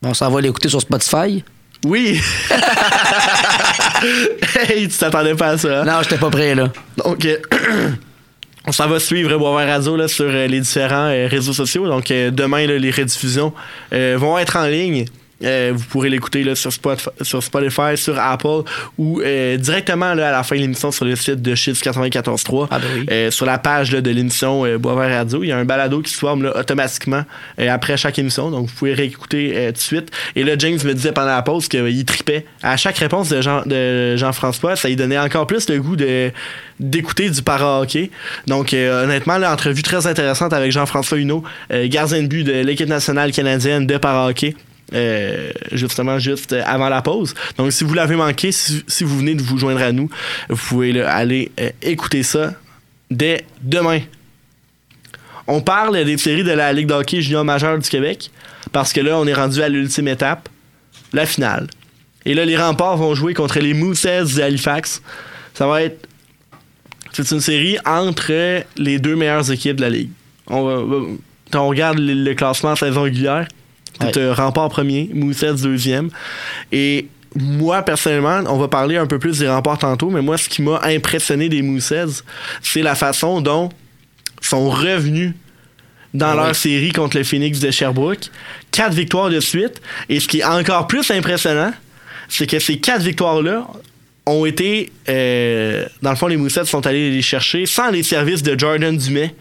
On s'en va l'écouter sur Spotify. Oui! hey, tu t'attendais pas à ça. hein? Non, j'étais pas prêt, là. Donc, s'en va suivre Boisvert Radio là, sur euh, les différents euh, réseaux sociaux. Donc, euh, demain, là, les rediffusions vont être en ligne. Euh, vous pourrez l'écouter là, sur, Spot- sur Spotify, sur Apple ou euh, directement là, à la fin de l'émission sur le site de Chiffre 94.3. Ah ben oui. Euh, sur la page là, de l'émission Boisvert Radio, il y a un balado qui se forme là, automatiquement après chaque émission. Donc, vous pouvez réécouter tout de suite. Et là, James me disait pendant la pause qu'il tripait. À chaque réponse de, Jean, de Jean-François, ça lui donnait encore plus le goût de d'écouter du para-hockey. Donc, euh, honnêtement, l'entrevue très intéressante avec Jean-François Huneau, euh, gardien de but de l'équipe nationale canadienne de para-hockey. Euh, justement juste avant la pause. Donc si vous l'avez manqué, si, vous venez de vous joindre à nous, vous pouvez aller euh, écouter ça dès demain. On parle des séries de la Ligue de hockey junior majeure du Québec parce que là, on est rendu à l'ultime étape, la finale. Et là, les remparts vont jouer contre les Mooseheads d'Halifax. Ça va être. C'est une série entre les deux meilleures équipes de la Ligue. On, on regarde le, classement en saison régulière. C'est euh, Rempart premier, Mooseheads deuxième. Et moi, personnellement, on va parler un peu plus des remparts tantôt, mais moi, ce qui m'a impressionné des Mooseheads, c'est la façon dont sont revenus dans Ah leur série contre le Phoenix de Sherbrooke. Quatre victoires de suite. Et ce qui est encore plus impressionnant, c'est que ces quatre victoires-là ont été, euh, dans le fond, les Moussettes sont allés les chercher sans les services de Jordan Dumais,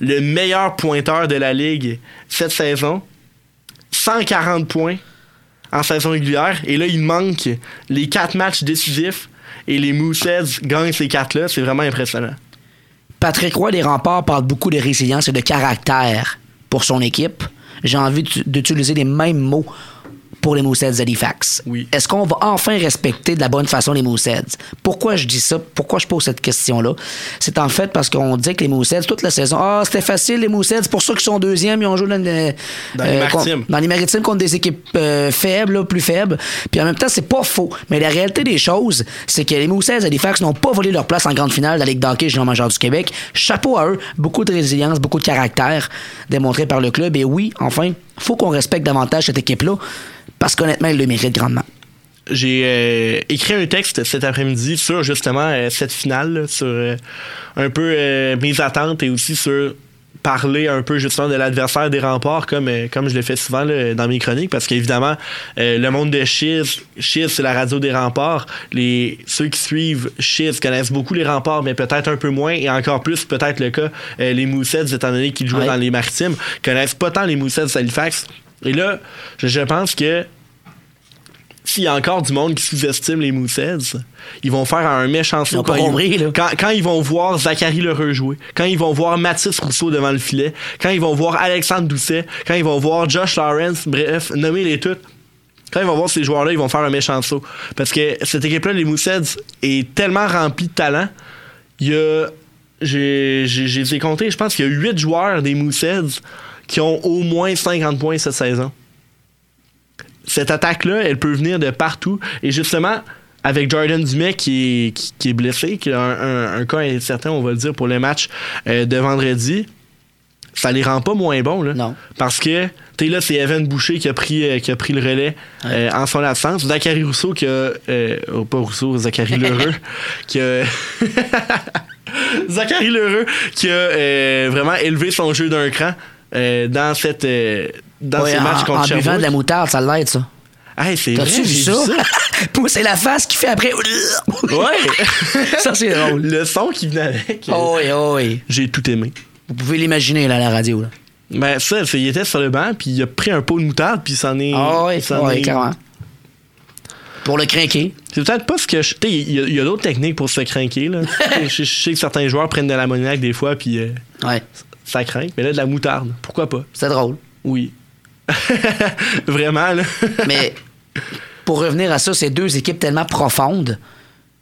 le meilleur pointeur de la ligue cette saison. 140 points en saison régulière. Et là, il manque les quatre matchs décisifs. Et les Mooseheads gagnent ces quatre-là. C'est vraiment impressionnant. Patrick Roy des Remparts parle beaucoup de résilience et de caractère pour son équipe. J'ai envie d'ut- d'utiliser les mêmes mots pour les Mooseheads d'Halifax. Oui. Est-ce qu'on va enfin respecter de la bonne façon les Mooseheads? Pourquoi je dis ça? Pourquoi je pose cette question-là? C'est en fait parce qu'on dit que les Mooseheads, toute la saison, ah, c'était facile, les Mooseheads, c'est pour ça qu'ils sont deuxièmes, ils ont joué dans, le- Dans les euh, con- maritimes. dans les maritimes contre des équipes euh, faibles, là, plus faibles. Puis en même temps, c'est pas faux. Mais la réalité des choses, c'est que les Mooseheads Halifax n'ont pas volé leur place en grande finale de la Ligue d'hockey junior majeur du Québec. Chapeau à eux. Beaucoup de résilience, beaucoup de caractère démontré par le club. Et oui, enfin, faut qu'on respecte davantage cette équipe-là parce qu'honnêtement, ils le méritent grandement. J'ai euh, écrit un texte cet après-midi sur justement euh, cette finale, là, sur euh, un peu mes attentes et aussi sur parler un peu justement de l'adversaire des remparts comme, comme je le fais souvent là, dans mes chroniques parce qu'évidemment euh, le monde de Chiz, Chiz c'est la radio des remparts les, ceux qui suivent Chiz connaissent beaucoup les remparts mais peut-être un peu moins et encore plus peut-être le cas euh, les Mooseheads étant donné qu'ils jouent Ouais. dans les maritimes connaissent pas tant les Mooseheads d'Halifax et là je, je pense que s'il y a encore du monde qui sous-estime les Mooseheads, ils vont faire un méchant saut quand, quand, quand ils vont voir Zachary Lheureux jouer, quand ils vont voir Mathis Rousseau devant le filet, quand ils vont voir Alexandre Doucet, quand ils vont voir Josh Lawrence, bref, nommez-les toutes. Quand ils vont voir ces joueurs-là, ils vont faire un méchant saut. Parce que cette équipe-là, les Mooseheads, est tellement remplie de talent. Il y a. J'ai comptés, je pense qu'il y a 8 joueurs des Mooseheads qui ont au moins 50 points cette saison cette attaque-là, elle peut venir de partout. Et justement, avec Jordan Dumais qui est, qui, qui est blessé, qui a un, un- un cas incertain, on va le dire, pour le match euh, de vendredi, ça les rend pas moins bons. Là, Non. Parce que, tu sais, là, c'est Evan Boucher qui a pris, euh, qui a pris le relais euh, en son absence. Zachary Rousseau qui a. oh, pas Rousseau, Zachary Lheureux, qui a. Zachary Lheureux qui a vraiment élevé son jeu d'un cran euh, dans cette. euh, dans Ouais, ces en, matchs contre en buvant de la moutarde, ça l'aide, ça. Hey, c'est vrai, T'as-tu vu ça? c'est la face qu'il fait après. Ouais. ça, c'est drôle. Le son qui venait avec. euh, Oh oui, oh oui. J'ai tout aimé. Vous pouvez l'imaginer, là, à la radio. Là. Ben, ça, il était sur le banc, puis il a pris un pot de moutarde, puis s'en est. Ah oui, s'en oui, est- carrément. Pour le crinquer. C'est peut-être pas ce que je. Tu sais, il y a, d'autres techniques pour se craquer, là. je, je sais que certains joueurs prennent de l'ammoniaque des fois, puis euh, Ouais, ça craint. Mais là, de la moutarde, pourquoi pas? c'est drôle. Oui. Vraiment, là. Mais pour revenir à ça, c'est deux équipes tellement profondes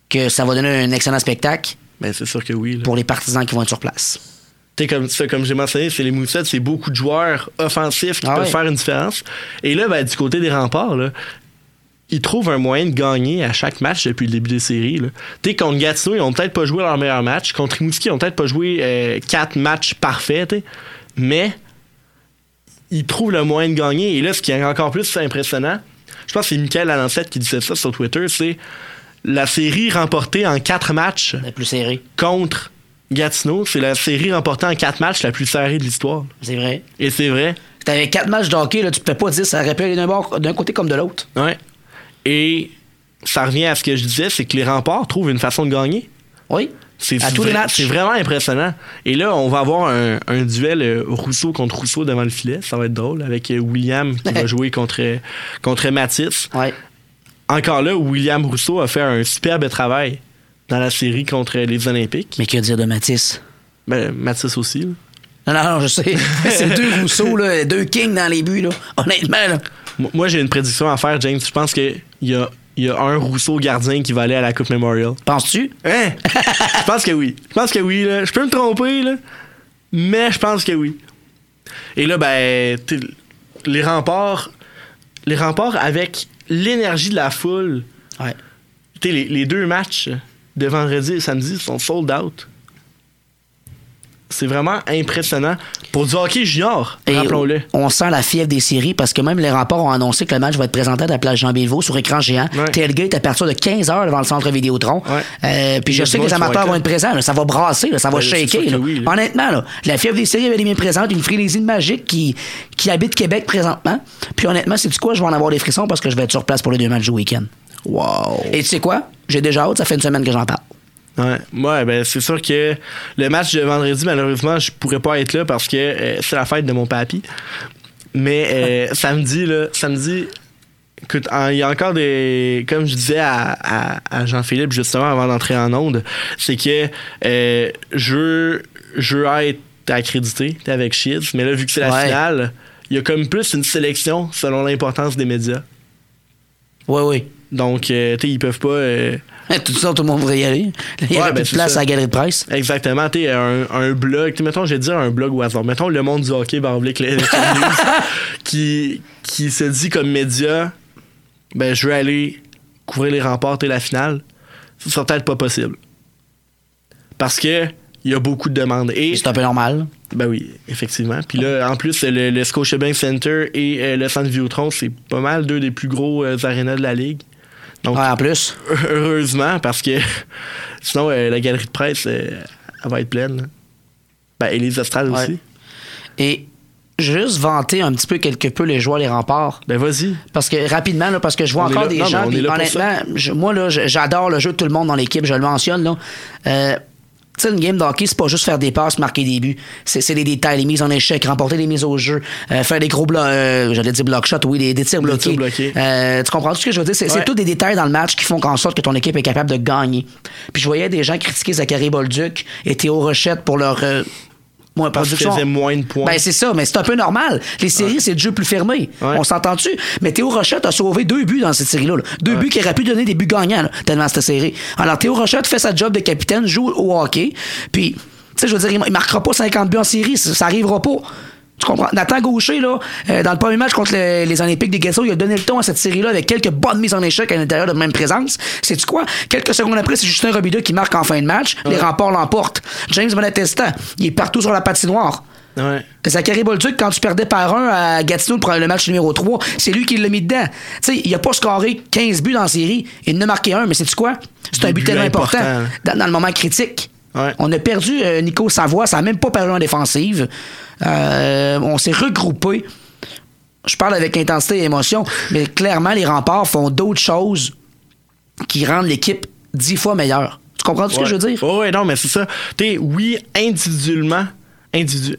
que ça va donner un excellent spectacle Ben, c'est sûr que oui. là. pour les partisans qui vont être sur place. Tu sais, comme, comme j'ai mentionné, c'est les Moussettes, c'est beaucoup de joueurs offensifs qui Ah peuvent ouais. faire une différence. Et là, ben, du côté des remparts, là, ils trouvent un moyen de gagner à chaque match depuis le début des séries. là. Tu sais, contre Gatineau, ils ont peut-être pas joué leur meilleur match. Contre Rimouski, ils ont peut-être pas joué euh, quatre matchs parfaits, mais ils trouvent le moyen de gagner. Et là, ce qui est encore plus impressionnant, je pense que c'est Michael Lalancette qui disait ça sur Twitter, c'est la série remportée en quatre matchs La plus serrée. contre Gatineau, c'est la série remportée en quatre matchs la plus serrée de l'histoire. C'est vrai. Et c'est vrai. T'avais quatre matchs de hockey, là, tu peux pas dire ça aurait pu aller d'un bord- d'un côté comme de l'autre. Ouais. Et ça revient à ce que je disais, c'est que les remparts trouvent une façon de gagner. Oui. C'est À tous les vrai- matchs. C'est vraiment impressionnant. Et là, on va avoir un, un duel euh, Rousseau contre Rousseau devant le filet. Ça va être drôle avec euh, William qui va jouer contre, contre Mathis. Ouais. Encore là, William Rousseau a fait un superbe travail dans la série contre les Olympiques. Mais que dire de Matisse? Ben, Mathis aussi. là. Non, non, je sais. c'est deux Rousseau, là, deux Kings dans les buts, là. Honnêtement, là. Moi, j'ai une prédiction à faire, James. Je pense qu'il y a, il y a un Rousseau gardien qui va aller à la Coupe Memorial. Penses-tu? Hein? je pense que oui. Je pense que oui. Là. Je peux me tromper, là. mais je pense que oui. Et là, ben, les remparts, les remparts avec l'énergie de la foule, Ouais. les, les deux matchs de vendredi et samedi sont sold out. C'est vraiment impressionnant. Pour du hockey junior, rappelons-le. on sent la fièvre des séries parce que même les remparts ont annoncé que le match va être présenté à la place Jean Béliveau sur écran géant. Tailgate à partir de 15h devant le centre Vidéotron. Euh, puis je sais que les amateurs vont être présents. là. Ça va brasser, là. ça va Ben, shaker. là. oui. Honnêtement, là, la fièvre des séries avait bien présente, une frénésie magique qui, qui habite Québec présentement. Puis honnêtement, c'est du quoi, je vais en avoir des frissons parce que je vais être sur place pour les deux matchs du week-end. Wow. Et tu sais quoi? J'ai déjà hâte, ça fait une semaine que j'en parle. Ouais, ouais ben c'est sûr que le match de vendredi, malheureusement, je pourrais pas être là parce que euh, c'est la fête de mon papy. Mais euh, samedi, là, samedi, écoute, il y a encore des. Comme je disais à, à- à Jean-Philippe justement avant d'entrer en onde, c'est que euh, je, veux- je veux être accrédité avec Shields, mais là, vu que c'est la Ouais. finale, il y a comme plus une sélection selon l'importance des médias. Oui, oui. Donc, euh, tu sais, ils peuvent pas. Tout ça, tout le monde voudrait y aller. Il y Ouais, aurait ben, plus de place ça. à la galerie de presse. Exactement. Tu un, un blog, mettons, je vais dire un blog au hasard. Mettons le monde du hockey, les news, qui, qui se dit comme média, ben, je veux aller couvrir les remparts et la finale. Ce sera peut-être pas possible. Parce que il y a beaucoup de demandes. Et, C'est un peu normal. ben oui, effectivement. Puis là, en plus, le, le Scotiabank Center et euh, le Centre Vidéotron, c'est pas mal deux des plus gros euh, arénas de la Ligue. Donc, Ouais, en plus. heureusement, parce que sinon, euh, la galerie de presse, euh, elle va être pleine. là. Ben, et les Astrales Ouais. aussi. Et juste vanter un petit peu quelque peu les joueurs, les remparts. Ben, vas-y. Parce que rapidement, là, parce que je vois On encore des non, gens. honnêtement, je- moi, là, j'adore le jeu de tout le monde dans l'équipe, je le mentionne. Là. Euh, tu sais, une game d'hockey, c'est pas juste faire des passes, marquer des buts. C'est c'est les détails, les mises en échec, remporter les mises au jeu, euh, faire des gros blocs, euh, j'allais dire block shot, oui, des, des tirs bloqués. tirs bloqués. Euh, tu comprends ce que je veux dire? C'est Ouais. tous des détails dans le match qui font en sorte que ton équipe est capable de gagner. Puis je voyais des gens critiquer Zachary Bolduc et Théo Rochette pour leur. Moins Parce production. moins de points. Ben, c'est ça, mais c'est un peu normal. Les séries, c'est le jeu plus fermé. On s'entend-tu? Mais Théo Rochette a sauvé deux buts dans cette série-là. là. Deux buts qui auraient pu donner des buts gagnants, là, tellement cette série. Alors, Théo Rochette fait sa job de capitaine, joue au hockey, puis, tu sais, je veux dire, il marquera pas 50 buts en série, ça, ça arrivera pas. Tu comprends? Nathan Gaucher, là, euh, dans le premier match contre le- les Olympiques des Ghettos, il a donné le ton à cette série-là avec quelques bonnes mises en échec à l'intérieur de même présence. C'est-tu quoi? Quelques secondes après, c'est Justin Robida qui marque en fin de match. Les remparts l'emportent. James Bonatesta, il est partout sur la patinoire. Ouais. Zachary Bolduc, quand tu perdais par un à Gatineau pour le match numéro 3, c'est lui qui l'a mis dedans. Tu sais, il a pas scoré 15 buts dans la série. Il en a marqué un, mais c'est quoi? C'est un but tellement important dans, dans le moment critique. Ouais. On a perdu euh, Nico Savoie, ça n'a même pas paru en défensive. Euh, on s'est regroupé. Je parle avec intensité et émotion, mais clairement, les remparts font d'autres choses qui rendent l'équipe dix fois meilleure. Tu comprends ce que je veux dire? Ouais, non, mais c'est ça. Oui, individuellement, individu-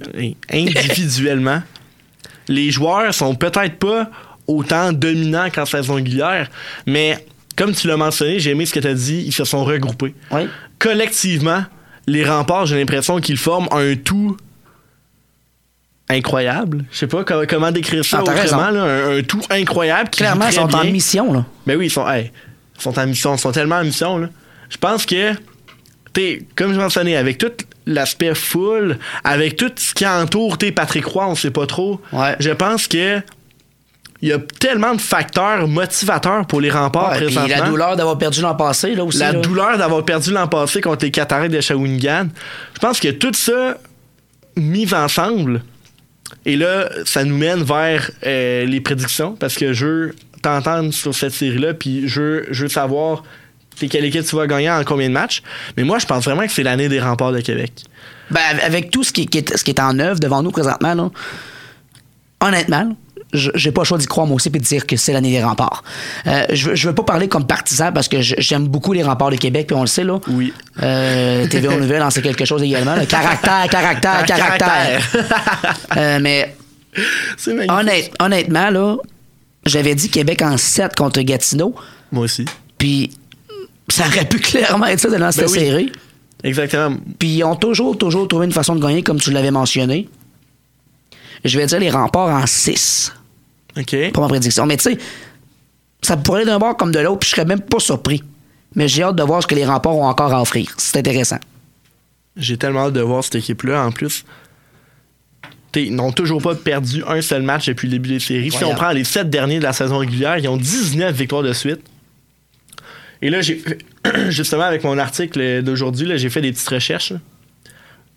individuellement, les joueurs sont peut-être pas autant dominants qu'en saison régulière, mais comme tu l'as mentionné, j'ai aimé ce que tu as dit, ils se sont regroupés. Oui. Collectivement, les remparts, j'ai l'impression qu'ils forment un tout incroyable. Je sais pas comment, comment décrire ça Ah, autrement, là, un, un tout incroyable. qui Clairement, ils sont en mission. Là. Ben oui, ils sont, hey, ils sont en mission, ils sont tellement en mission. Là. Je pense que, comme je mentionnais, avec tout l'aspect full, avec tout ce qui entoure t'es Patrick Roy, on sait pas trop. Je pense que il y a tellement de facteurs motivateurs pour les remparts Ouais, présentement. la douleur d'avoir perdu l'an passé, là aussi. La là. douleur d'avoir perdu l'an passé contre les Cataractes de Shawinigan. Je pense que tout ça mis ensemble, et là, ça nous mène vers euh, les prédictions, parce que je veux t'entendre sur cette série-là, puis je veux, savoir quelle équipe tu vas gagner en combien de matchs. Mais moi, je pense vraiment que c'est l'année des remparts de Québec. Ben, avec tout ce qui, est, en œuvre devant nous présentement, là, honnêtement, j'ai pas le choix d'y croire moi aussi et de dire que c'est l'année des remparts. Euh, je, veux, je veux pas parler comme partisan parce que j'aime beaucoup les remparts de Québec, puis on le sait, là. Oui. Euh, TVA Nouvelle en sait quelque chose également. là. Caractère, caractère, caractère. Euh, mais honnête- honnêtement, là, j'avais dit Québec en 7 contre Gatineau, Moi aussi. puis ça aurait pu clairement être ça dans cette Ben oui. série. Exactement. Puis ils ont toujours, toujours trouvé une façon de gagner, comme tu l'avais mentionné. Je vais dire les remparts en 6 OK. pour ma prédiction. Mais tu sais, ça pourrait aller d'un bord comme de l'autre, puis je serais même pas surpris. Mais j'ai hâte de voir ce que les remparts ont encore à offrir. C'est intéressant. J'ai tellement hâte de voir cette équipe-là. En plus, ils n'ont toujours pas perdu un seul match depuis le début des séries. Si on prend les sept derniers de la saison régulière, ils ont 19 victoires de suite. Et là, j'ai justement avec mon article d'aujourd'hui, j'ai fait des petites recherches.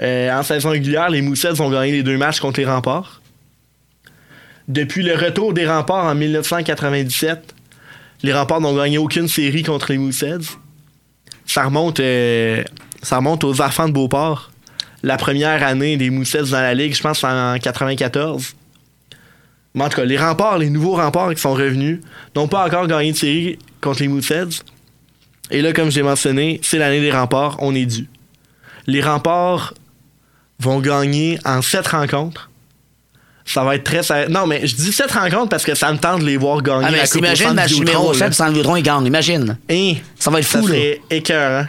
Euh, en saison régulière, les Moussets ont gagné les deux matchs contre les Remparts. Depuis le retour des Remparts en 1997, les Remparts n'ont gagné aucune série contre les remonte, euh, ça remonte aux Enfants de Beauport. La première année des Moussets dans la Ligue, je pense en 94. Mais en tout cas, les remparts, les nouveaux remparts qui sont revenus, n'ont pas encore gagné de série contre les Moussets. Et là, comme j'ai mentionné, c'est l'année des remparts, on est dû. Les remparts vont gagner en sept rencontres. Ça va être très sérieux. Non, mais je dis sept rencontres parce que ça me tente de les voir gagner Ah, mais imagine match numéro là. 7 sans le Vidéotron, il gagne. Imagine. Hein? Ça va être Ça fou, là. serait écœurant.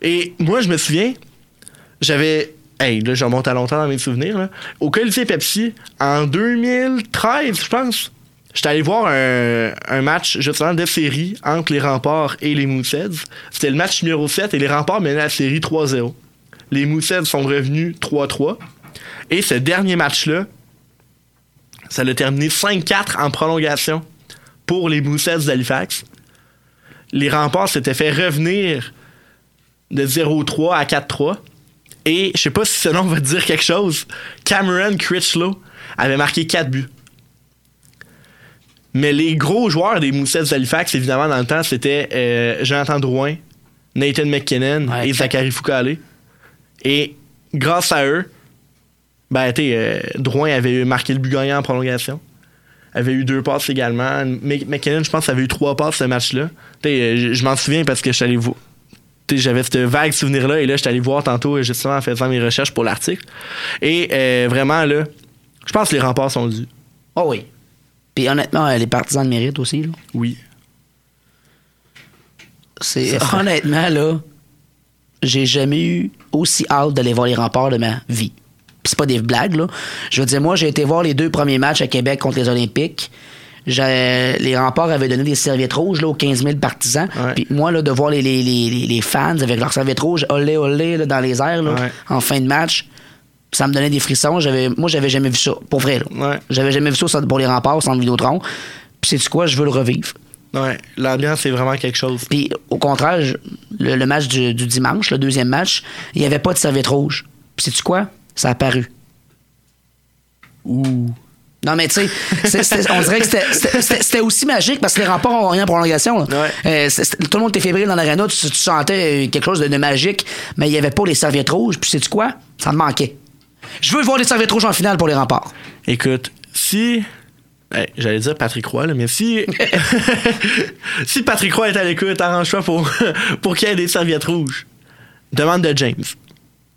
Et moi, je me souviens, j'avais. Hey, là, je remonte à longtemps dans mes souvenirs. Là. Au Colisée Pepsi, en 2013, je pense, j'étais allé voir un, un match justement de série entre les Remparts et les Moussets. C'était le match numéro 7 et les Remparts menaient la série 3-0. Les Moussets sont revenus 3-3. Et ce dernier match-là, ça l'a terminé 5-4 en prolongation pour les Moussets d'Halifax. Les remparts s'étaient fait revenir de 0-3 à 4-3. Et je sais pas si ce nom va te dire quelque chose. Cameron Critchlow avait marqué 4 buts. Mais les gros joueurs des Moussets d'Halifax, évidemment, dans le temps, c'était euh, Jonathan Drouin, Nathan McKinnon et Zachary Foucault. Et grâce à eux, ben, tu sais, euh, Drouin avait marqué le but gagnant en prolongation. Avait eu deux passes également. Mc- McKinnon, je pense, avait eu trois passes ce match-là. Tu sais, euh, je je m'en souviens parce que je suis allé voir. J'avais ce vague souvenir-là et là, je suis allé voir tantôt, euh, justement, en faisant mes recherches pour l'article. Et euh, vraiment, là, je pense que les remparts sont dus. Oh oui. Puis honnêtement, les partisans de mérite aussi. Là. Oui. C'est honnêtement là, j'ai jamais eu aussi hâte d'aller voir les remparts de ma vie. C'est pas des blagues là. Je veux dire moi, j'ai été voir les deux premiers matchs à Québec contre les Olympiques. Les remparts avaient donné des serviettes rouges là, aux 15 000 partisans. Puis moi, là, de voir les, les, les, les- les fans avec leurs serviettes rouges, olé, olé, là, dans les airs, là, en fin de match, ça me donnait des frissons. J'avais, moi, j'avais jamais vu ça, pour vrai. Là. J'avais jamais vu ça pour les remparts, au centre Vidéotron. Puis c'est quoi, je veux le revivre. Ouais, l'ambiance, c'est vraiment quelque chose. Puis au contraire, je- le, le match du, du dimanche, le deuxième match, il n'y avait pas de serviette rouge. Puis sais-tu quoi? Ça a apparu. Ouh. Non, mais tu sais, on dirait que c'était- aussi magique parce que les remparts ont rien en prolongation. là. Euh, tout le monde était fébrile dans l'aréna, tu, tu sentais quelque chose de, de magique, mais il n'y avait pas les serviettes rouges. Puis sais-tu quoi? Ça me manquait. Je veux voir les serviettes rouges en finale pour les remparts. Écoute, si. Hey, J'allais dire Patrick Roy, là, mais si. si Patrick Roy est à l'écoute, arrange-toi pour, pour qu'il y ait des serviettes rouges. Demande de James.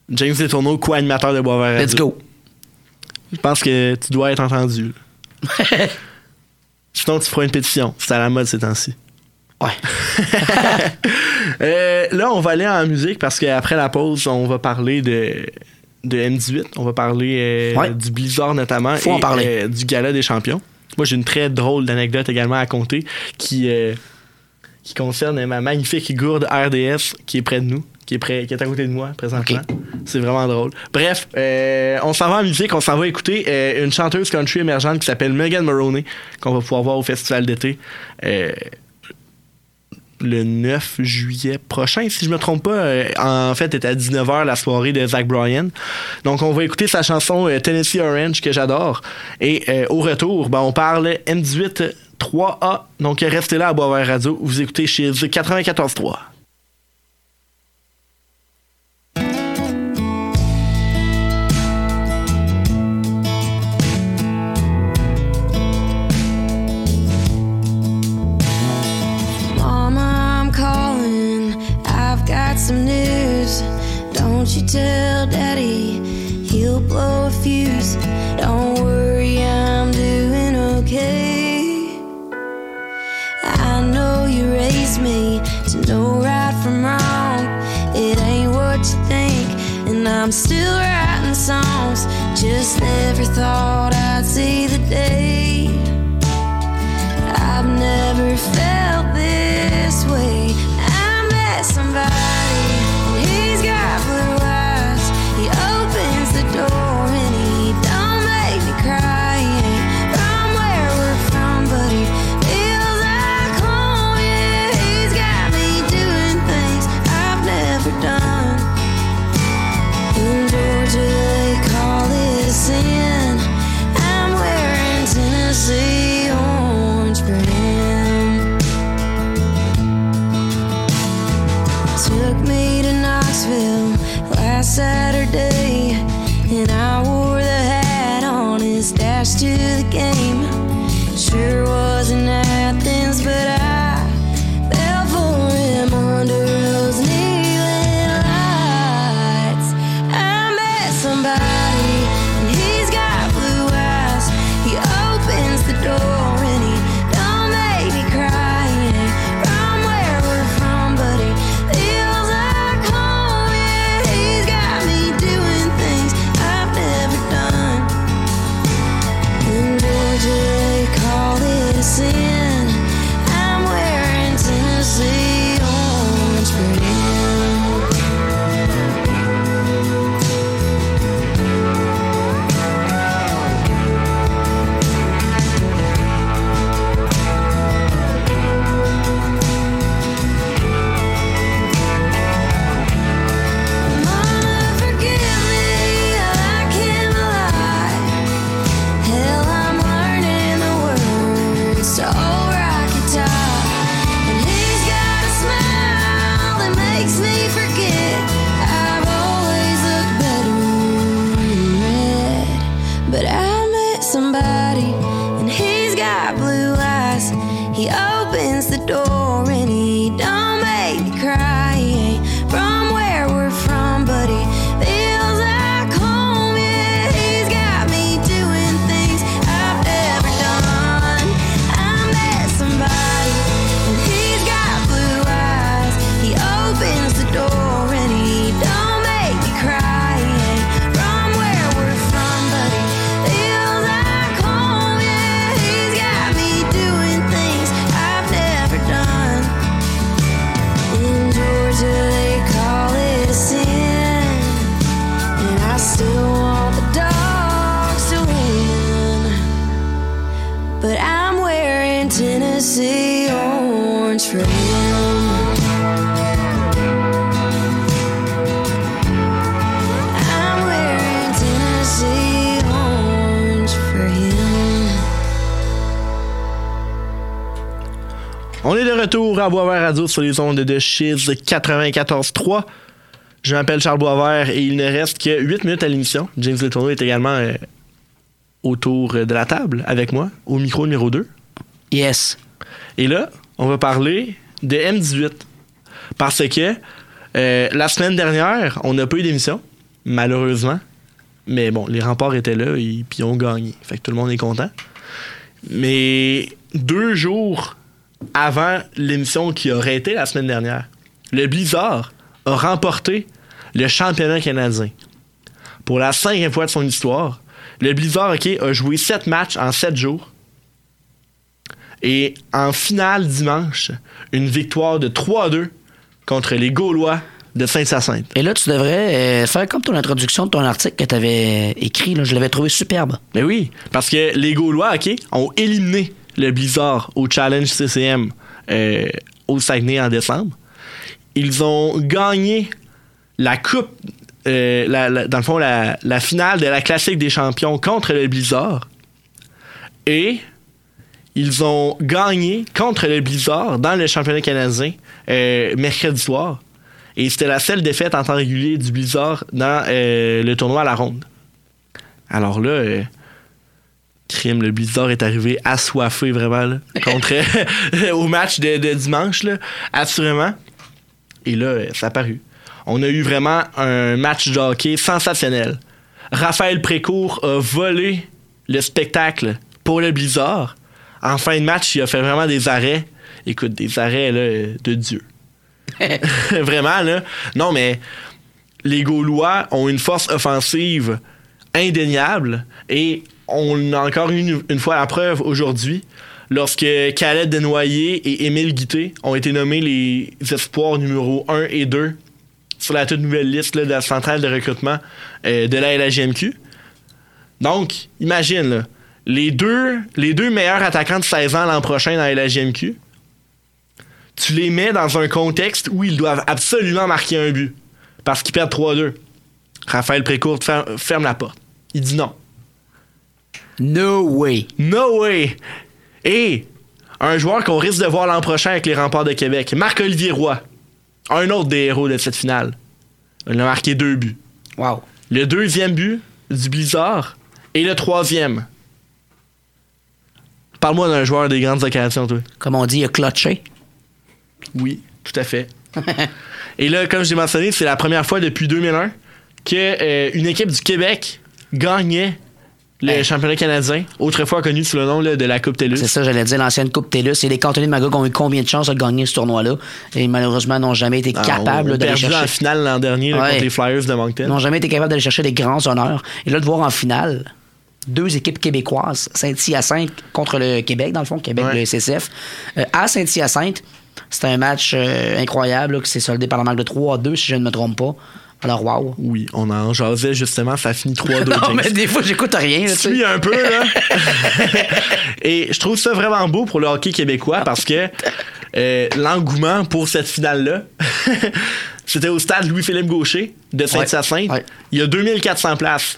James Letourneau, co-animateur de Boisvert. Let's Radio. Je pense que tu dois être entendu. Sinon, tu feras une pétition. C'est à la mode ces temps-ci. Ouais. Euh, là, on va aller en musique parce qu'après la pause, on va parler de, de M18. On va parler euh, Ouais. du Blizzard notamment. Faut en et, parler. euh, du Gala des champions. Moi, j'ai une très drôle d'anecdote également à compter qui, qui concerne ma magnifique gourde RDS qui est près de nous, qui est, qui est à côté de moi présentement. C'est vraiment drôle. Bref, euh, on s'en va en musique, on s'en va écouter euh, une chanteuse country émergente qui s'appelle Megan Maroney, qu'on va pouvoir voir au festival d'été. euh, le 9 juillet prochain, si je me trompe pas. En fait, était à 19h la soirée de Zach Bryan. Donc, on va écouter sa chanson Tennessee Orange que j'adore. Et au retour, ben, on parle M18 3A. Donc, restez là à Boisvert Radio. Vous écoutez chez 94.3. some news. Don't you tell Daddy, he'll blow a fuse. Don't worry, I'm doing okay. I know you raised me to know right from wrong. It ain't what you think, and I'm still writing songs. Just never thought I'd see the day. À Boisvert Radio sur les ondes de Chiz 94.3. Je m'appelle Charles Boisvert et il ne reste que 8 minutes à l'émission. James Letourneau est également euh, autour de la table avec moi, au micro numéro 2. Yes. Et là, on va parler de M18. Parce que euh, la semaine dernière, on n'a pas eu d'émission, malheureusement. Mais bon, les remparts étaient là et puis ils ont gagné. Fait que tout le monde est content. Mais deux jours avant l'émission qui aurait été la semaine dernière, le Blizzard a remporté le championnat canadien. Pour la cinquième fois de son histoire, le Blizzard a joué sept matchs en sept jours. Et en finale dimanche, une victoire de 3-2 contre les Gaulois de Saint-Hyacinthe. Et là, tu devrais euh, faire comme ton introduction de ton article que tu avais écrit. Là, je l'avais trouvé superbe. Mais oui, parce que les Gaulois, OK, ont éliminé le Blizzard au Challenge CCM euh, au Saguenay en décembre. Ils ont gagné la coupe, euh, dans le fond, la, finale de la Classique des champions contre le Blizzard. Et ils ont gagné contre le Blizzard dans le championnat canadien euh, mercredi soir. Et c'était la seule défaite en temps régulier du Blizzard dans le tournoi à la ronde. Alors là, crime, le Blizzard est arrivé assoiffé vraiment là, contre au match de, de dimanche, là, assurément. Et là, euh, ça a paru. On a eu vraiment un match de hockey sensationnel. Raphaël Précourt a volé le spectacle pour le Blizzard. En fin de match, il a fait vraiment des arrêts. Écoute, des arrêts là, euh, de Dieu. vraiment, là. Non, mais les Gaulois ont une force offensive indéniable et on a encore une, une fois la preuve aujourd'hui lorsque Khaled Desnoyers et Émile Guité ont été nommés les espoirs numéro 1 et 2 sur la toute nouvelle liste de la centrale de recrutement euh, de la LHGMQ. Donc, imagine, les, deux, les deux meilleurs attaquants de 16 ans l'an prochain dans la LHGMQ, tu les mets dans un contexte où ils doivent absolument marquer un but parce qu'ils perdent 3-2. Raphaël Précourt fer- ferme la porte. Il dit non. No way. No way. Et un joueur qu'on risque de voir l'an prochain avec les remparts de Québec, Marc-Olivier Roy. un autre des héros de cette finale. Il a marqué deux buts. Wow. Le deuxième but du Blizzard et le troisième. Parle-moi d'un joueur des grandes occasions, toi. Comme on dit, il a clutché. Oui, tout à fait. et là, comme j'ai mentionné, c'est la première fois depuis 2001 que euh, une équipe du Québec gagnait le championnat canadien, autrefois connu sous le nom là, de la Coupe TELUS. C'est ça, j'allais dire, l'ancienne Coupe TELUS. Et les cantonniers de Magog ont eu combien de chances de gagner ce tournoi-là? Et malheureusement, n'ont jamais été Ah, capables on d'aller chercher. en finale l'an dernier là, contre les Flyers de Moncton. n'ont jamais été capables d'aller chercher des grands honneurs. Et là, de voir en finale deux équipes québécoises, Saint-Hyacinthe contre le Québec, dans le fond, Québec, Ouais. le SSF. Euh, à Saint-Hyacinthe, c'était un match euh, incroyable là, qui s'est soldé par la marque de 3-2, si je ne me trompe pas. Alors, wow. Oui, on en jasait justement, ça a fini 3-2. Non, James. mais des fois, j'écoute rien. là, tu un peu, là. Et je trouve ça vraiment beau pour le hockey québécois parce que euh, l'engouement pour cette finale-là, c'était au stade Louis-Philippe Gaucher de Saint-Hyacinthe. Ouais. Il y a 2400 places.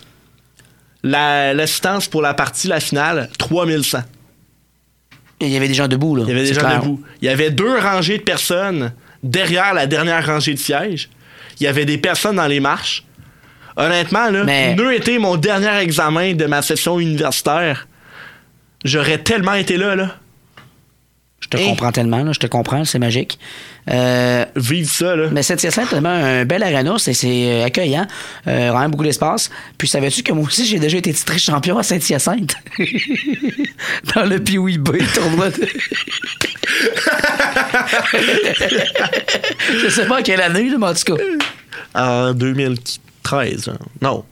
La- L'assistance pour la partie, la finale, 3100. Il y avait des gens debout. Là. Il y avait des gens clair. debout. Il y avait deux rangées de personnes derrière la dernière rangée de sièges. Il y avait des personnes dans les marches. Honnêtement, là, Mais- n'eût été mon dernier examen de ma session universitaire, j'aurais tellement été là, là. Je te Hey. comprends tellement, là, je te comprends, c'est magique. Euh, Vive ça, là. mais Saint-Hyacinthe, tellement un bel arena, c'est, euh, accueillant, euh, vraiment beaucoup d'espace. Puis savais-tu que moi aussi, j'ai déjà été titré champion à Saint-Hyacinthe? Dans le Pee-Wee B tournoi de... Je sais pas à quelle année, là, mais en tout cas. En 2013. hein. Non.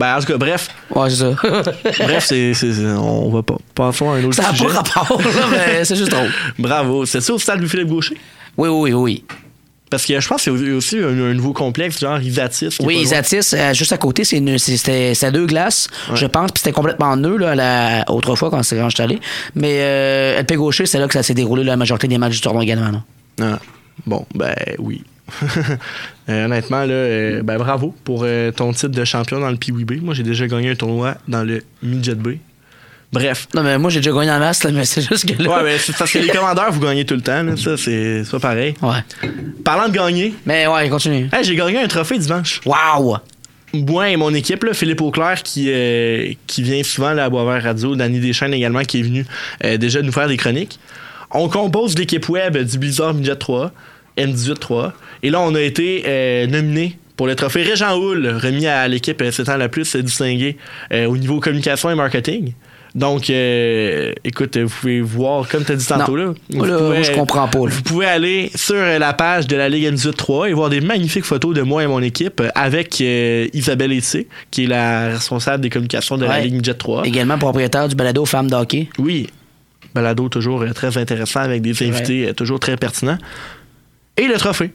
Ben, en tout cas, bref. Ouais, c'est ça. Bref, c'est, c'est- c'est- on va pas. Passons à un autre ça n'a pas rapport, là, mais c'est juste drôle. Bravo. C'est ça au stade Louis-Philippe Gaucher? Oui, oui, oui. Parce que je pense y a aussi un, un nouveau complexe, genre Isatis. Oui. Isatis, euh, juste à côté, c'est une- c'est- c'était à deux glaces, je pense, puis c'était complètement nœud là, la, autrefois quand c'est quand j'étais allé. Mais euh, LP Gaucher, c'est là que ça s'est déroulé la majorité des matchs du tournoi également. là. Ah, bon, ben oui. Euh, honnêtement, là, euh, ben bravo pour euh, ton titre de champion dans le Pee-Wee B. Moi, j'ai déjà gagné un tournoi dans le Midget B. Bref. Non, mais moi, j'ai déjà gagné en masse, là, mais c'est juste que là. Ouais, mais c'est parce que les commandeurs, vous gagnez tout le temps. Là, ça, c'est pas pareil. Ouais. Parlant de gagner, Mais ouais, continue. hey, j'ai gagné un trophée dimanche. Wow! Moi et mon équipe, là, Philippe Auclair, qui, qui vient souvent là, à Boisvert Radio, Danny Deschênes également, qui est venu déjà nous faire des chroniques. On compose l'équipe web du Blizzard Midget 3, M18 3. Et là, on a été euh, nominé pour le trophée Régent Houle, remis à l'équipe euh, s'étant la plus distinguée euh, au niveau communication et marketing. Donc, euh, écoute, vous pouvez voir, comme tu as dit tantôt, Non. là, vous Là, je comprends pas, là. Vous pouvez aller sur la page de la Ligue M18 3 et voir des magnifiques photos de moi et mon équipe avec euh, Isabelle Etier, qui est la responsable des communications de la. Ligue Midget 3. Également propriétaire du balado Femmes d'hockey. Oui, balado toujours très intéressant avec des invités toujours très pertinents. Et le trophée.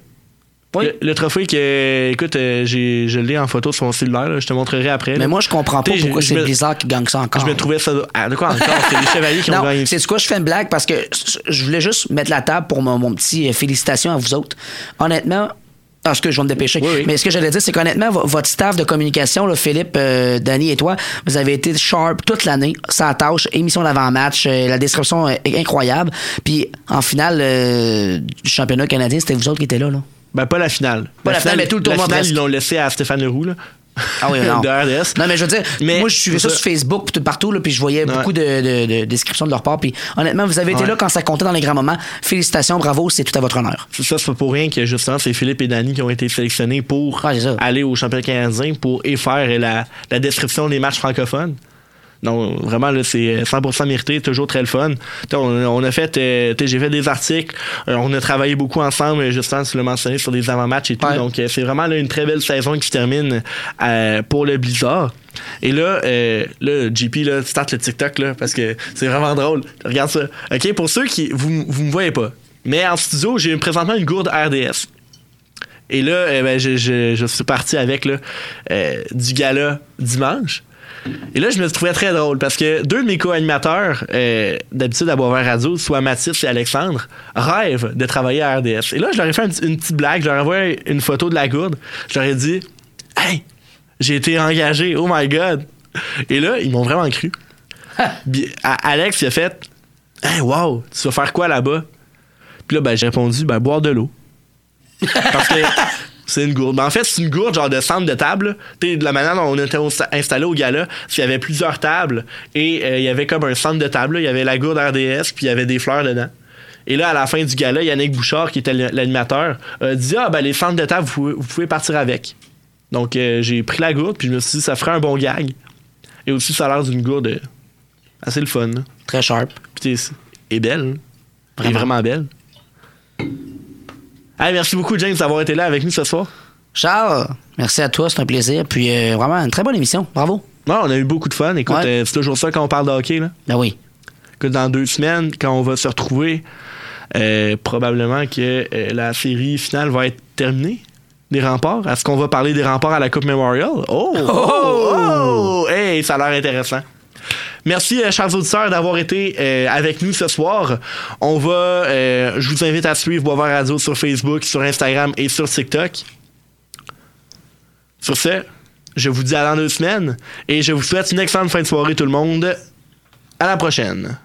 Oui. Le, le trophée que, écoute, euh, j'ai, je l'ai en photo sur mon cellulaire, là, je te montrerai après. Mais moi, je comprends pas pourquoi c'est Blizzard qui gagne ça encore. Je me trouvais ça. Ah, de quoi encore? C'est les chevaliers qui ont non, gagné. c'est quoi, je fais une blague parce que je voulais juste mettre la table pour mon, mon petit euh, félicitations à vous autres. Honnêtement, parce que je vais me dépêcher. Oui, oui. Mais ce que j'allais dire, c'est qu'honnêtement, vo- votre staff de communication, là, Philippe, euh, Danny et toi, vous avez été sharp toute l'année, sans tâche, émission d'avant-match, euh, la description est incroyable. Puis en finale euh, du championnat canadien, c'était vous autres qui étaient là. là. Ben, pas la finale. Pas la finale, mais tout le tournoi La finale, presque. ils l'ont laissé à Stéphane Leroux, là. Ah oui, non. de RDS. Non, mais je veux dire, Mais moi, je suivais ça sur Facebook, puis tout partout, là, puis je voyais beaucoup de, de- de descriptions de leur part. Puis honnêtement, vous avez été Ouais. là quand ça comptait dans les grands moments. Félicitations, bravo, c'est tout à votre honneur. C'est ça, c'est pas pour rien que justement c'est Philippe et Danny qui ont été sélectionnés pour ça. aller au championnat canadien pour et faire la, la description des matchs francophones. Donc vraiment là c'est 100% mérité, toujours très le fun. On, on a fait, euh, j'ai fait des articles, euh, on a travaillé beaucoup ensemble justement tu l'as mentionné sur des avant-matchs et tout. Ouais. Donc euh, c'est vraiment là, une très belle saison qui se termine euh, pour le Blizzard. Et là, euh, là, JP, là, start le TikTok, là, parce que c'est vraiment drôle. Regarde ça. OK, pour ceux qui. Vous, vous me voyez pas. Mais en studio, j'ai présentement une gourde RDS. Et là, eh ben, je, je- je suis parti avec là, euh, du gala dimanche. Et là, je me trouvais très drôle parce que deux de mes co-animateurs, euh, d'habitude à Boisvert Radio, soit Mathis et Alexandre, rêvent de travailler à RDS. Et là, je leur ai fait une petite blague. Je leur ai envoyé une photo de la gourde. Je leur ai dit Hey, j'ai été engagé. Oh my God. Et là, ils m'ont vraiment cru. À- Alex, il a fait Hey, wow, tu vas faire quoi là-bas? Puis là, ben, j'ai répondu Ben, boire de l'eau. Parce que c'est une gourde. Mais en fait, c'est une gourde genre de centre de table. De la manière dont on était installé au gala, c'est qu'il y avait plusieurs tables et euh, il y avait comme un centre de table. Il y avait la gourde RDS puis il y avait des fleurs dedans. Et là, à la fin du gala, Yannick Bouchard, qui était l'animateur, a dit Ah, ben les centres de table, vous pouvez, vous pouvez partir avec. Donc, euh, j'ai pris la gourde puis je me suis dit Ça ferait un bon gag. Et aussi, ça a l'air d'une gourde euh, assez le fun. là. Très sharp. Puis est belle. hein. Elle est vraiment belle. Hey, merci beaucoup, James, d'avoir été là avec nous ce soir. Charles, merci à toi, c'est un plaisir. Puis euh, vraiment, une très bonne émission. Bravo. Non, on a eu beaucoup de fun. Écoute, Ouais. euh, c'est toujours ça quand on parle de hockey. Là. Ben oui. Écoute, dans deux semaines, quand on va se retrouver, euh, probablement que la série finale va être terminée. Des remparts. Est-ce qu'on va parler des remparts à la Coupe Memorial? Oh! Oh! oh! Hey, ça a l'air intéressant. Merci, euh, chers auditeurs, d'avoir été euh, avec nous ce soir. On va, euh, je vous invite à suivre Boisvert Radio sur Facebook, sur Instagram et sur TikTok. Sur ce, je vous dis à dans deux semaines et je vous souhaite une excellente fin de soirée, tout le monde. À la prochaine.